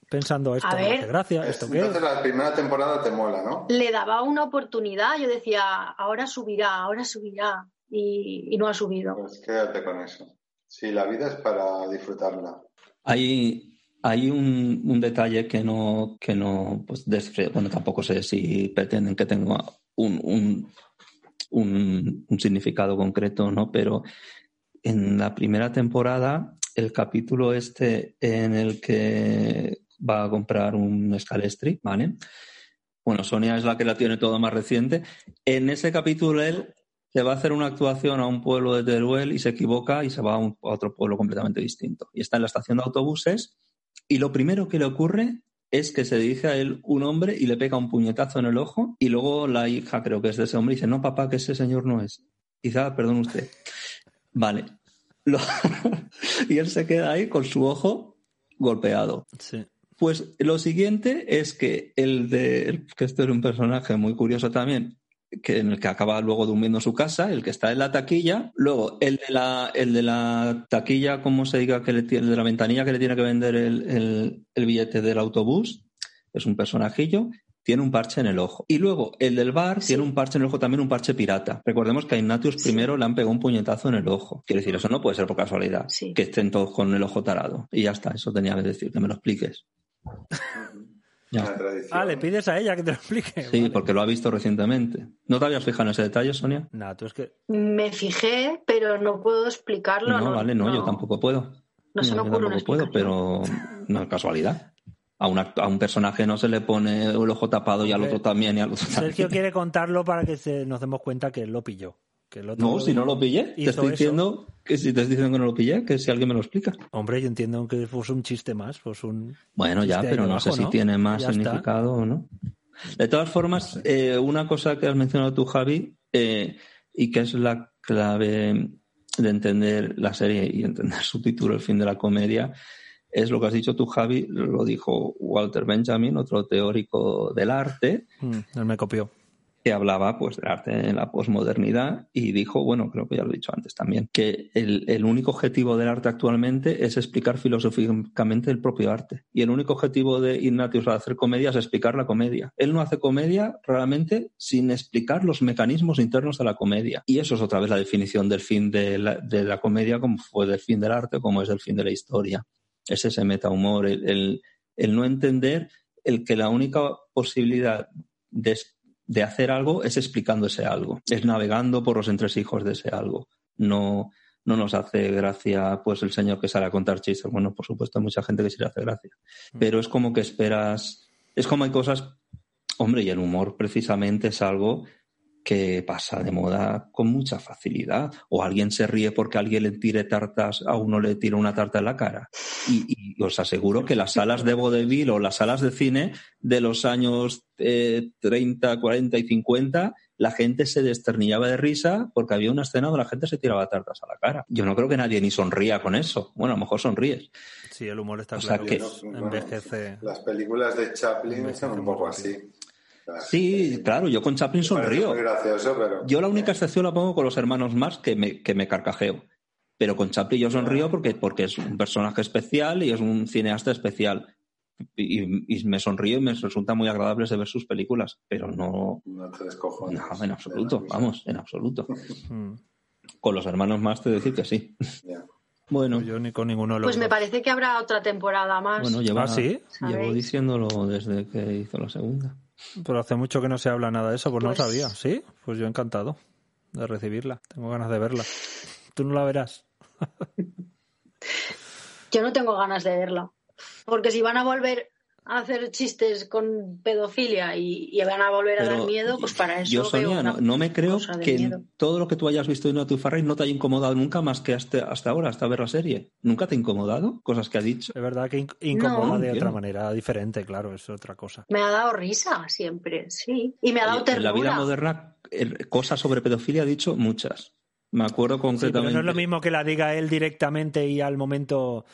Pensando esto A ver. hace gracia, esto qué. Entonces la primera temporada te mola, ¿no? Le daba una oportunidad, yo decía, ahora subirá, ahora subirá. Y, y no ha subido. Pues quédate con eso. Sí, la vida es para disfrutarla. Hay, hay un, un detalle que no, que no, pues bueno, tampoco sé si pretenden que tenga un, un, un, significado concreto, ¿no? Pero en la primera temporada, el capítulo este en el que va a comprar un Scalestri, ¿vale? Bueno, Sonia es la que la tiene todo más reciente. En ese capítulo él se va a hacer una actuación a un pueblo de Teruel y se equivoca y se va a, un- a otro pueblo completamente distinto. Y está en la estación de autobuses y lo primero que le ocurre es que se dirige a él un hombre y le pega un puñetazo en el ojo y luego la hija, creo que es de ese hombre, dice, no, papá, que ese señor no es. Dice, "Ah, perdón usted. Vale. [laughs] Lo- y él se queda ahí con su ojo golpeado. Sí. Pues lo siguiente es que el de, que este es un personaje muy curioso también, que en el que acaba luego durmiendo en su casa, el que está en la taquilla, luego el de la, el de la taquilla, como se diga, que le tiene, el de la ventanilla que le tiene que vender el, el- el billete del autobús, es un personajillo, tiene un parche en el ojo. Y luego el del bar Sí. tiene un parche en el ojo, también un parche pirata. Recordemos que a Ignatius Sí. primero le han pegado un puñetazo en el ojo. Quiero decir, eso no puede ser por casualidad, Sí. que estén todos con el ojo tarado. Y ya está, eso tenía que decir, que me lo expliques. [laughs] Ya tradición. Ah, le pides a ella que te lo explique. Sí, Vale. porque lo ha visto recientemente. ¿No te habías fijado en ese detalle, Sonia? Nah, tú es que. Me fijé, pero no puedo explicarlo. No, vale, no, yo tampoco puedo. No se me yo ocurre una tampoco puedo, pero no es casualidad. A, una- a un personaje no se le pone el ojo tapado y al otro también y al otro Sergio también. quiere contarlo para que se- nos demos cuenta que él lo pilló. Que el otro No, si no lo pillé, te estoy eso. diciendo que si te estoy diciendo que no lo pillé, que si alguien me lo explica. Hombre, yo entiendo que fuese un chiste más, pues un. Bueno, ya, pero no sé si tiene más Ya está. significado o no. De todas formas, eh, una cosa que has mencionado tú, Javi, eh, y que es la clave de entender la serie y entender [laughs] su título, El fin de la comedia, es lo que has dicho tú, Javi, lo dijo Walter Benjamin, otro teórico del arte, Mm, él me copió. Que hablaba pues del arte en la posmodernidad y dijo, bueno, creo que ya lo he dicho antes también, que el, el único objetivo del arte actualmente es explicar filosóficamente el propio arte. Y el único objetivo de Ignatius al hacer comedia es explicar la comedia. Él no hace comedia realmente sin explicar los mecanismos internos de la comedia. Y eso es otra vez la definición del fin de la, de la comedia, como fue del fin del arte, como es del fin de la historia. Es ese metahumor, el, el, el no entender el que la única posibilidad de de hacer algo es explicando ese algo, es navegando por los entresijos de ese algo. No, no nos hace gracia pues el señor que sale a contar chistes. Bueno, por supuesto hay mucha gente que sí le hace gracia, pero es como que esperas, es como hay cosas, hombre, y el humor precisamente es algo que pasa de moda con mucha facilidad. O alguien se ríe porque alguien le tire tartas, a uno le tira una tarta en la cara. Y, y os aseguro que las salas de vodevil o las salas de cine de los años eh, 30, 40 y 50, la gente se desternillaba de risa porque había una escena donde la gente se tiraba tartas a la cara. Yo no creo que nadie ni sonría con eso. Bueno, a lo mejor sonríes. Sí, el humor está O sea que- envejece. Las películas de Chaplin Envejece son un muy poco así. Sea, Sí, claro, yo con Chaplin sonrío. muy gracioso, pero... Yo la única excepción la pongo con los hermanos Marx, que me, que me carcajeo. Pero con Chaplin yo sonrío porque, porque es un personaje especial y es un cineasta especial. Y, y me sonrío y me resulta muy agradable de ver sus películas. Pero no, No te descojones. no en absoluto, vamos, en absoluto. Mm. Con los hermanos Marx te decir que sí. Bueno, Yo ni con ninguno de los Pues me dos. parece que habrá otra temporada más. bueno lleva, ¿Ah, sí? llevo diciéndolo desde que hizo la segunda. Pero hace mucho que no se habla nada de eso, pues, Pues- no sabía. ¿Sí? Pues yo encantado de recibirla. Tengo ganas de verla. Tú no la verás. [laughs] Yo no tengo ganas de verla. Porque si van a volver a hacer chistes con pedofilia y, y van a volver a dar miedo, pues para eso yo, Sonia, veo una no, no me creo que miedo. en todo lo que tú hayas visto de Natu Farray no te haya incomodado nunca más que hasta, hasta ahora, hasta ver la serie. ¿Nunca te ha incomodado? Cosas que ha dicho. Es verdad que inc- incomoda No. de otra manera, diferente, claro, es otra cosa. Me ha dado risa siempre, sí. Y me ha dado Oye, en la vida ternura. moderna, cosas sobre pedofilia ha dicho muchas. Me acuerdo Sí, pero concretamente. no es lo mismo que la diga él directamente y al momento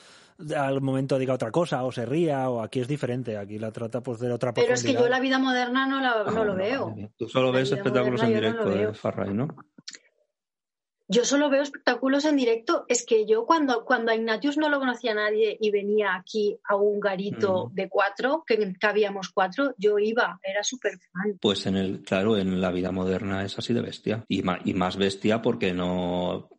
al momento diga otra cosa o se ría o aquí es diferente, aquí la trata pues de otra Pero es que yo la vida moderna no, la, Ah, no lo bueno, veo. Tú solo La ves espectáculos en no directo lo de veo. Farray, ¿no? Yo solo veo espectáculos en directo. Es que yo cuando, cuando a Ignatius no lo conocía nadie y venía aquí a un garito Mm. de cuatro, que cabíamos cuatro, yo iba, era súper fan. Pues en el, claro, en la vida moderna es así de bestia. Y más, y más bestia porque no.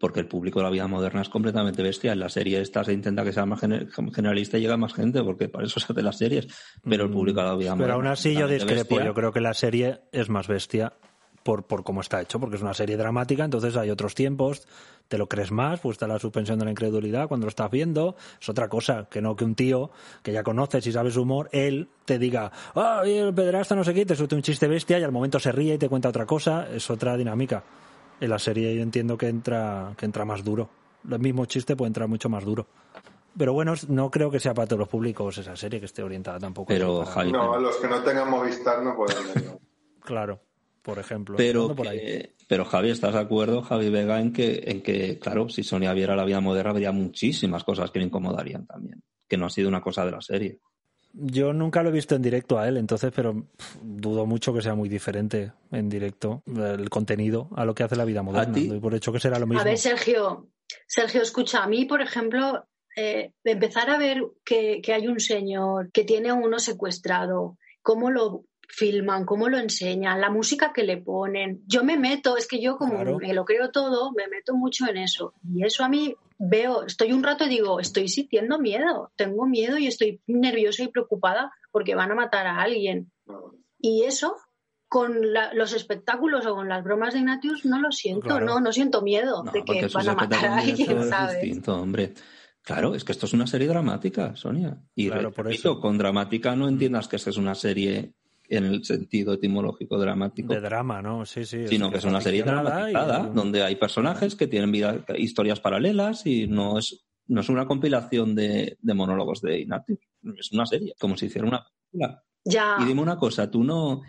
Porque el público de la vida moderna es completamente bestia. En la serie esta se intenta que sea más gener- generalista y llega más gente, porque para eso [laughs] se hacen las series. Pero el público de la vida moderna. Mm. Pero aún así yo discrepo. bestia. Yo creo que la serie es más bestia por, por cómo está hecho, porque es una serie dramática, entonces hay otros tiempos, te lo crees más, pues está la suspensión de la incredulidad cuando lo estás viendo, es otra cosa, que no que un tío que ya conoces y sabes su humor, él te diga, ah, y el pederasta no sé qué, te suelte un chiste bestia y al momento se ríe y te cuenta otra cosa, es otra dinámica. En la serie yo entiendo que entra, que entra más duro. El mismo chiste puede entrar mucho más duro. Pero bueno, no creo que sea para todos los públicos esa serie que esté orientada tampoco. Pero, Javi, No, los que no tengan Movistar no pueden verlo. [laughs] Claro, por ejemplo. Pero, por que- pero Javi, ¿estás de acuerdo, Javi Vega, en que, en que, claro, si Sonia viera la vida moderna, vería muchísimas cosas que le incomodarían también? Que no ha sido una cosa de la serie. Yo nunca lo he visto en directo a él, entonces, pero pff, dudo mucho que sea muy diferente en directo el contenido a lo que hace la vida moderna. ti? Doy por hecho que será lo mismo. A ver, Sergio, Sergio, escucha, a mí, por ejemplo, eh, de empezar a ver que, que hay un señor que tiene a uno secuestrado, cómo lo filman, cómo lo enseñan, la música que le ponen. Yo me meto, es que yo como Claro. me lo creo todo, me meto mucho en eso. Y eso a mí veo, estoy un rato y digo, estoy sintiendo miedo, tengo miedo y estoy nerviosa y preocupada porque van a matar a alguien. Y eso, con la- los espectáculos o con las bromas de Ignatius, no lo siento, Claro. no, no siento miedo No, de que van a matar a alguien, es ¿sabes? distinto, hombre. Claro, es que esto es una serie dramática, Sonia. Y Claro, por eso. con dramática no entiendas que esta es una serie en el sentido etimológico dramático, De drama, ¿no? Sí, sí. sino que es una serie y- dramatizada, donde hay personajes que tienen vida, historias paralelas y no es, no es una compilación de, de monólogos de Ignatius. Es una serie, como si hiciera una película. Ya, Y dime una cosa, tú no.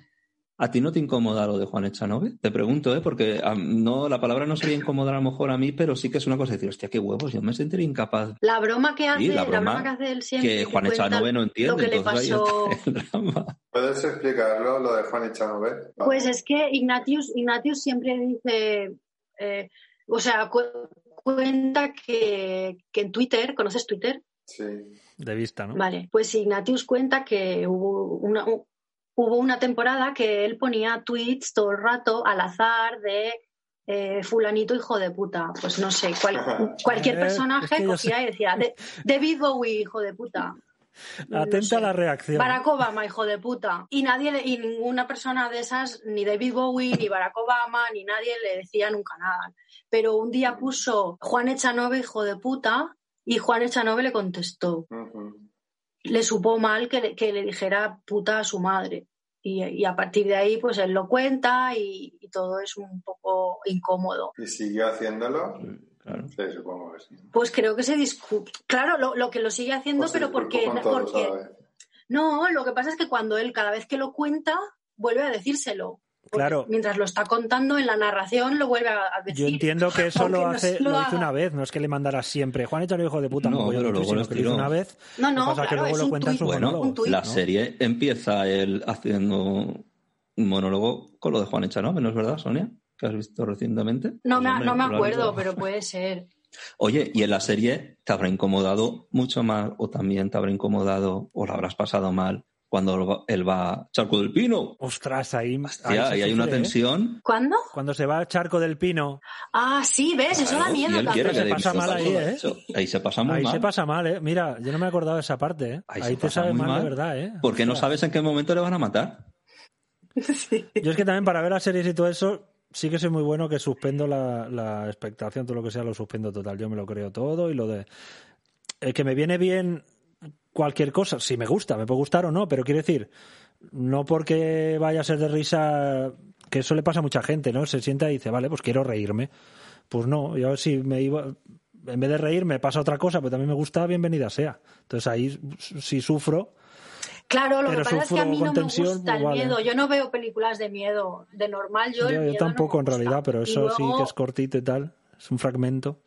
¿A ti no te incomoda lo de Juan Echanove? Te pregunto, ¿eh? Porque no, la palabra no sería incomodar a lo mejor a mí, pero sí que es una cosa de decir, hostia, qué huevos, yo me sentiría incapaz. la broma que hace, Sí, la la, broma que hace él siempre. Que Juan Echanove no entiende, lo que le pasó. está el drama. ¿Puedes explicarlo, lo de Juan Echanove? Pues es que Ignatius, Ignatius siempre dice, eh, o sea, cu- cuenta que, que en Twitter, ¿conoces Twitter? Sí. De vista, ¿no? Vale, pues Ignatius cuenta que hubo una, hubo una temporada que él ponía tweets todo el rato al azar de eh, fulanito hijo de puta. Pues no sé, cual- cualquier Eh, personaje es que cogía y decía, "De- David Bowie, hijo de puta. No Atenta sé. a la reacción. Barack Obama, hijo de puta. Y nadie, le- y ninguna persona de esas, ni David Bowie, ni Barack Obama, ni nadie le decía nunca nada. Pero un día puso Juan Echanove, hijo de puta, y Juan Echanove le contestó. Le supo mal que le, que le dijera puta a su madre. Y, y a partir de ahí, pues él lo cuenta y, y todo es un poco incómodo. ¿Y siguió haciéndolo? Claro. Sí, supongo que sí. Pues creo que se discute. Claro, lo, lo que lo sigue haciendo, Pues pero porque. porque. No, lo que pasa es que cuando él, cada vez que lo cuenta, vuelve a decírselo. Porque Claro. Mientras lo está contando en la narración, lo vuelve a a decir. Yo entiendo que eso lo no hace, lo lo hizo una vez, no es que le mandara siempre. Juan Echano hijo de puta, No, mogollón pero luego lo lo una vez. No, no, pasa es que claro, luego es lo un cuenta en Bueno, monólogos. un tuit. la ¿no? serie empieza él haciendo un monólogo con lo de Juan Echanove, ¿no es verdad, Sonia? ¿Que has visto recientemente? No, Pues, me, no me acuerdo, pero puede ser. Oye, ¿y en la serie te habrá incomodado mucho más o también te habrá incomodado o lo habrás pasado mal cuando él va a Charco del Pino? Ostras, ahí, ahí Hostia, ahí hay una ¿eh? tensión. ¿Cuándo? Cuando se va al charco del pino, Ah, sí, ¿ves? Eso da miedo y él también. quiere que Se pasa mal ahí, ¿eh? Ahí se pasa muy ahí mal. se pasa mal, ¿eh? Mira, yo no me he acordado de esa parte, ¿eh? Ahí Ahí, se te pasa sabe mal, de verdad, ¿eh? Porque no sabes en qué momento le van a matar. [laughs] Yo es que también para ver las series y todo eso, sí que soy muy bueno que suspendo la, la expectación, todo lo que sea lo suspendo total. Yo me lo creo todo y lo de... El que me viene bien cualquier cosa, si me gusta, me puede gustar o no, pero quiero decir, no porque vaya a ser de risa, que eso le pasa a mucha gente, ¿no? Se sienta y dice, vale, pues quiero reírme. Pues no, yo si me iba... En vez de reír me pasa otra cosa, pero también me gusta, bienvenida sea. Entonces ahí si sufro, Claro, lo Pero que pasa es que a mí no me gusta pues el vale. miedo. Yo no veo películas de miedo. De normal yo el yo, yo no tampoco en realidad, pero eso sí que es cortito y tal, es un fragmento.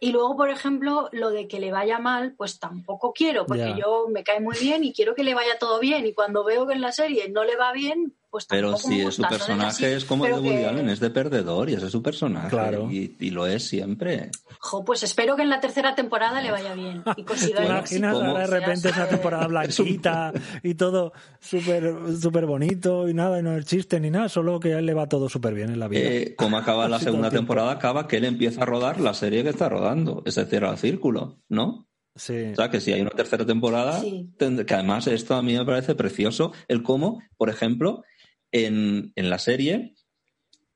Y luego, por ejemplo, lo de que le vaya mal, pues tampoco quiero, porque yo me cae muy bien y quiero que le vaya todo bien. Y cuando veo que en la serie no le va bien, pues Pero si es su personaje, Así, es como el de Woody que- Allen, es de perdedor y ese es su personaje. Claro. Y, y lo es siempre. Jo, pues espero que en la tercera temporada le vaya bien y ¿Te consiga el imaginas ahora de repente esa temporada [laughs] blanquita y todo súper súper bonito y nada, y no es chiste ni nada, solo que a él le va todo súper bien en la vida. Eh, como acaba la [laughs] segunda el temporada, acaba que él empieza a rodar la serie que está rodando. Ese cierra el círculo, ¿no? Sí. O sea, que si hay una tercera temporada, Sí. que además esto a mí me parece precioso, el cómo, por ejemplo, en, en la serie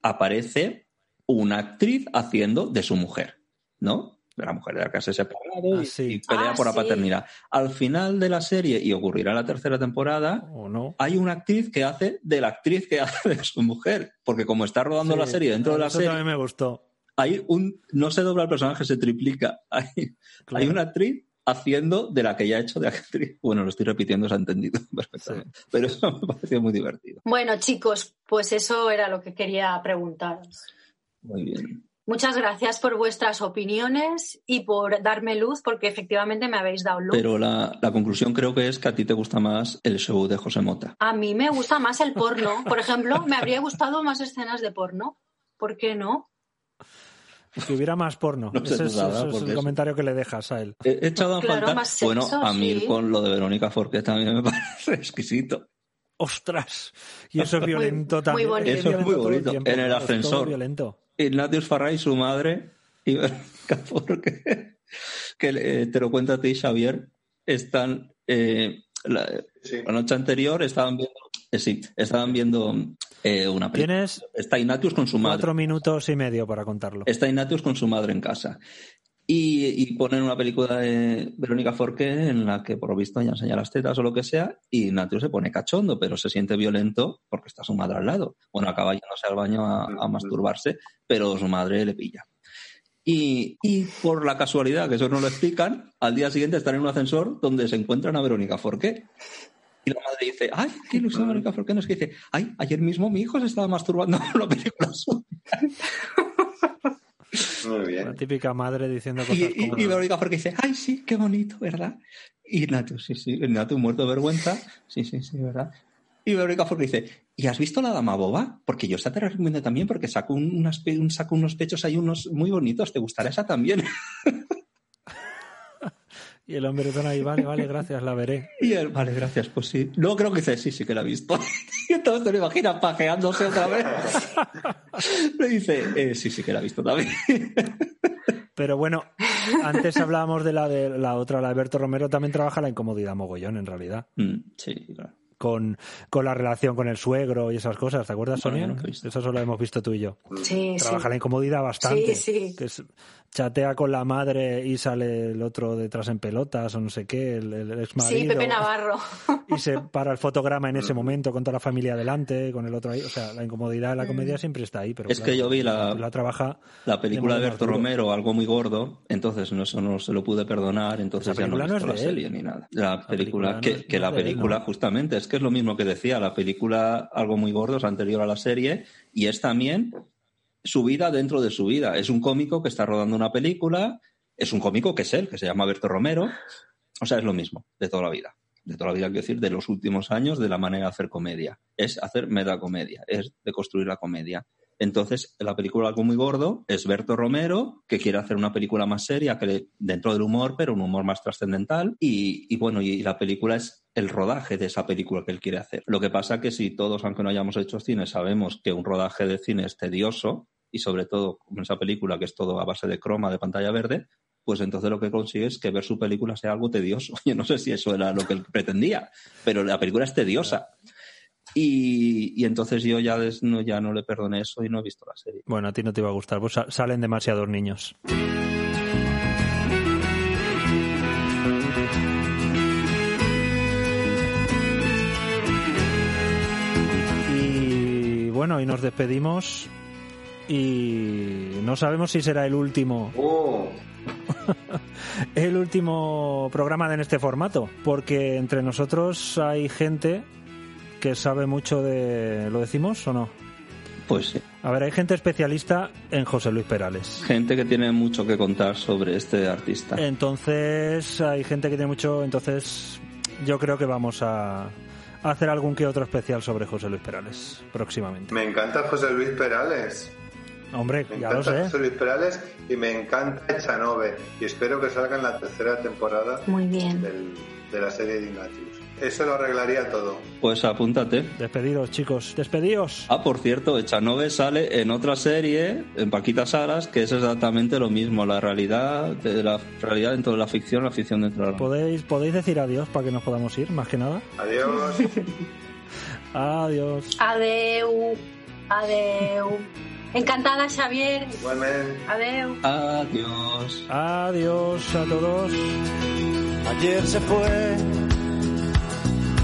aparece una actriz haciendo de su mujer, ¿no? De la mujer de la que se separado Ah, y, sí. y pelea Ah, por la sí. paternidad. Al final de la serie, y ocurrirá en la tercera temporada, ¿O no? hay una actriz que hace de la actriz que hace de su mujer. Porque como está rodando Sí, la serie dentro de la eso serie, también me gustó. hay un. No se dobla el personaje, se triplica. [laughs] Hay, Claro. hay una actriz haciendo de la que ya ha hecho de actriz. [laughs] Bueno, lo estoy repitiendo, se ha entendido [laughs] perfectamente. Pero eso me pareció muy divertido. Bueno, chicos, pues eso era lo que quería preguntaros. Muy bien. Muchas gracias por vuestras opiniones y por darme luz, porque efectivamente me habéis dado luz. Pero la, la conclusión creo que es que a ti te gusta más el show de José Mota. A mí me gusta más el porno. Por ejemplo, me habría gustado más escenas de porno. ¿Por qué no? Que hubiera más porno. [laughs] No sé Ese es, nada, ese es el eso- comentario que le dejas a él. He he echado en Claro, falta. más sexo, bueno, a mí sí. con lo de Verónica Forqué también me [laughs] parece exquisito. ¡Ostras! Y eso es [laughs] violento muy también. bonito. Eso es muy el bonito. tiempo. En el ascensor. violento. Ignatius Farray, su madre, y Verónica Forqué, que eh, te lo cuenta a ti, Xavier, están. eh, la, Sí. la noche anterior estaban viendo. Eh, sí, estaban viendo eh, una película. Tienes Está Ignatius con su madre. cuatro minutos y medio para contarlo. Está Ignatius con su madre en casa. Y, y ponen una película de Verónica Forqué en la que por lo visto ella enseña las tetas o lo que sea y Ignatius se pone cachondo, pero se siente violento porque está su madre al lado. Bueno, acaba yéndose al baño a, a masturbarse, pero su madre le pilla. Y, y por la casualidad, que eso no lo explican, al día siguiente están en un ascensor donde se encuentran a Verónica Forqué. Y la madre dice, ay, qué ilusión Verónica Forqué. No es que dice, ay, ayer mismo mi hijo se estaba masturbando [laughs] con la película suya. Muy La bien. típica madre diciendo cosas Y, y, como... y Verónica Forqué dice, ay, sí, qué bonito, ¿verdad? Y Ignatius, sí, sí, Ignatius muerto de vergüenza, sí, sí, sí, ¿verdad? Y Verónica Forqué dice, ¿y has visto la dama boba? Porque yo esta te la recomiendo también porque saco, un- unas, pe- un, saco unos pechos ahí unos muy bonitos, ¿te gustará esa también? [laughs] Y el hombre ahí, vale, vale, gracias, la veré. Y él, vale, gracias, pues sí. Luego creo que dice, sí, sí que la he visto. [laughs] Y entonces te lo imaginas pajeándose otra vez. [laughs] Le dice, "Eh, sí, sí que la he visto también. [laughs] Pero bueno, antes hablábamos de la de la otra, la de Berto Romero, también trabaja la incomodidad mogollón, en realidad. Mm, sí, claro. Con, con la relación con el suegro y esas cosas, ¿te acuerdas, Sonia? Eso solo hemos visto tú y yo. Sí, sí. Trabaja la incomodidad bastante. Sí, sí. Que es- chatea con la madre y sale el otro detrás en pelotas o no sé qué, el, el ex Sí, Pepe Navarro. Y se para el fotograma en ese momento con toda la familia delante, con el otro ahí. O sea, la incomodidad de la comedia siempre está ahí. Pero Es que yo vi la- la trabaja. La película de modo Berto. Romero, algo muy gordo, entonces no, eso no se lo pude perdonar, entonces ya no no es la de él. serie ni nada. La película, película que, no es- que no la de él, película, ¿no? justamente, es que es lo mismo que decía, la película algo muy gordo es anterior a la serie y es también su vida dentro de su vida. Es un cómico que está rodando una película, es un cómico que es él, que se llama Berto Romero, o sea, es lo mismo, de toda la vida. De toda la vida, quiero decir, de los últimos años, de la manera de hacer comedia. Es hacer metacomedia, es de construir la comedia. Entonces, la película Algo muy gordo es Berto Romero, que quiere hacer una película más seria, que le- dentro del humor, pero un humor más trascendental. Y, bueno, y la película es el rodaje de esa película que él quiere hacer. Lo que pasa que si todos, aunque no hayamos hecho cine, sabemos que un rodaje de cine es tedioso, y sobre todo como en esa película que es todo a base de croma, de pantalla verde, pues entonces lo que consigue es que ver su película sea algo tedioso. [laughs] Yo no sé si eso era lo que él pretendía, pero la película es tediosa. Y, y entonces yo ya, des- no, ya no le perdoné eso y no he visto la serie. Bueno, a ti no te iba a gustar, pues sa- salen demasiados niños. Y bueno, y nos despedimos. Y no sabemos si será el último Oh, [laughs] el último programa en este formato, porque entre nosotros hay gente que sabe mucho de... ¿Lo decimos o no? Pues sí. A ver, hay gente especialista en José Luis Perales. gente que tiene mucho que contar sobre este artista. Entonces, hay gente que tiene mucho... Entonces, yo creo que vamos a, hacer algún que otro especial sobre José Luis Perales próximamente. Me encanta José Luis Perales. Hombre, Me ya lo encanta sé. José Luis Perales y me encanta Echanove. Y espero que salga en la tercera temporada Muy bien. del- de la serie de Ignatius. Eso lo arreglaría todo. Pues apúntate. Despedidos, chicos, despedidos. Ah, por cierto, Echanove sale en otra serie, en Paquita Salas, que es exactamente lo mismo. La realidad, de la realidad dentro de la ficción, la ficción dentro de la ¿Podéis, ¿Podéis decir adiós para que nos podamos ir, más que nada? Adiós. [laughs] Adiós. Adeu. Adeu. Encantada, Xavier. Igualmente. Adeu. Adiós. Adiós a todos. Ayer se fue,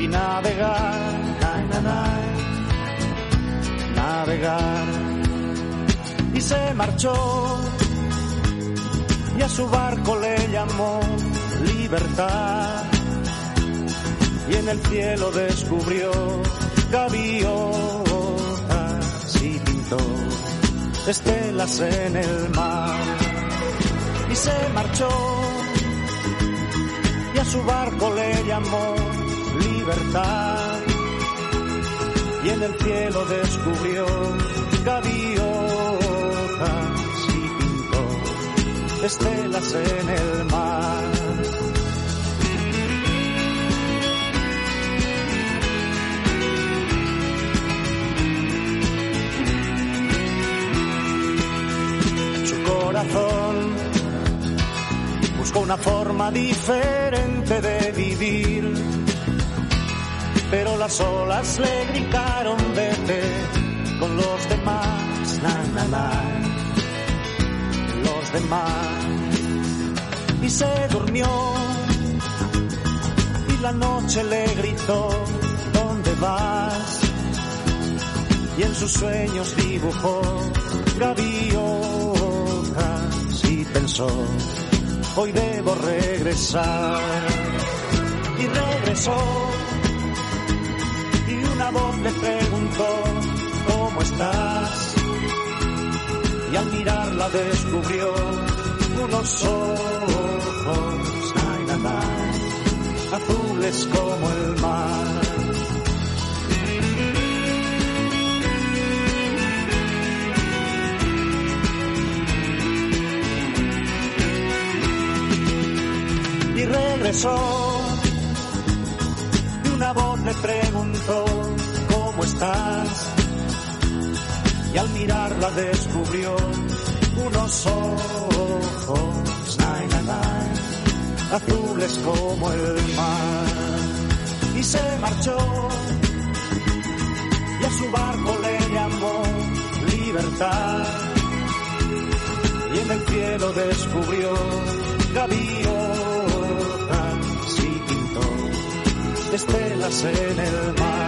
y navegar, na, na, na, navegar. Y se marchó. Y a su barco le llamó libertad. Y en el cielo descubrió gaviotas y pintó estelas en el mar. Y se marchó. Y a su barco le llamó libertad y en el cielo descubrió gaviotas y pintó estelas en el mar. Su corazón buscó una forma diferente de vivir, pero las olas le gritaron vete con los demás, na, na, los demás. Y se durmió y la noche le gritó, ¿dónde vas? Y en sus sueños dibujó gaviotas y pensó, hoy debo regresar. Y regresó una voz le preguntó, ¿cómo estás? Y al mirarla descubrió unos ojos, ay, na, na, azules como el mar. y regresó. Y una voz le preguntó, ¿cómo estás? Y al mirarla descubrió unos ojos, ay, na, na, azules como el mar. Y se marchó y a su barco le llamó libertad. Y en el cielo descubrió gaviotas y pintó estelas en el mar.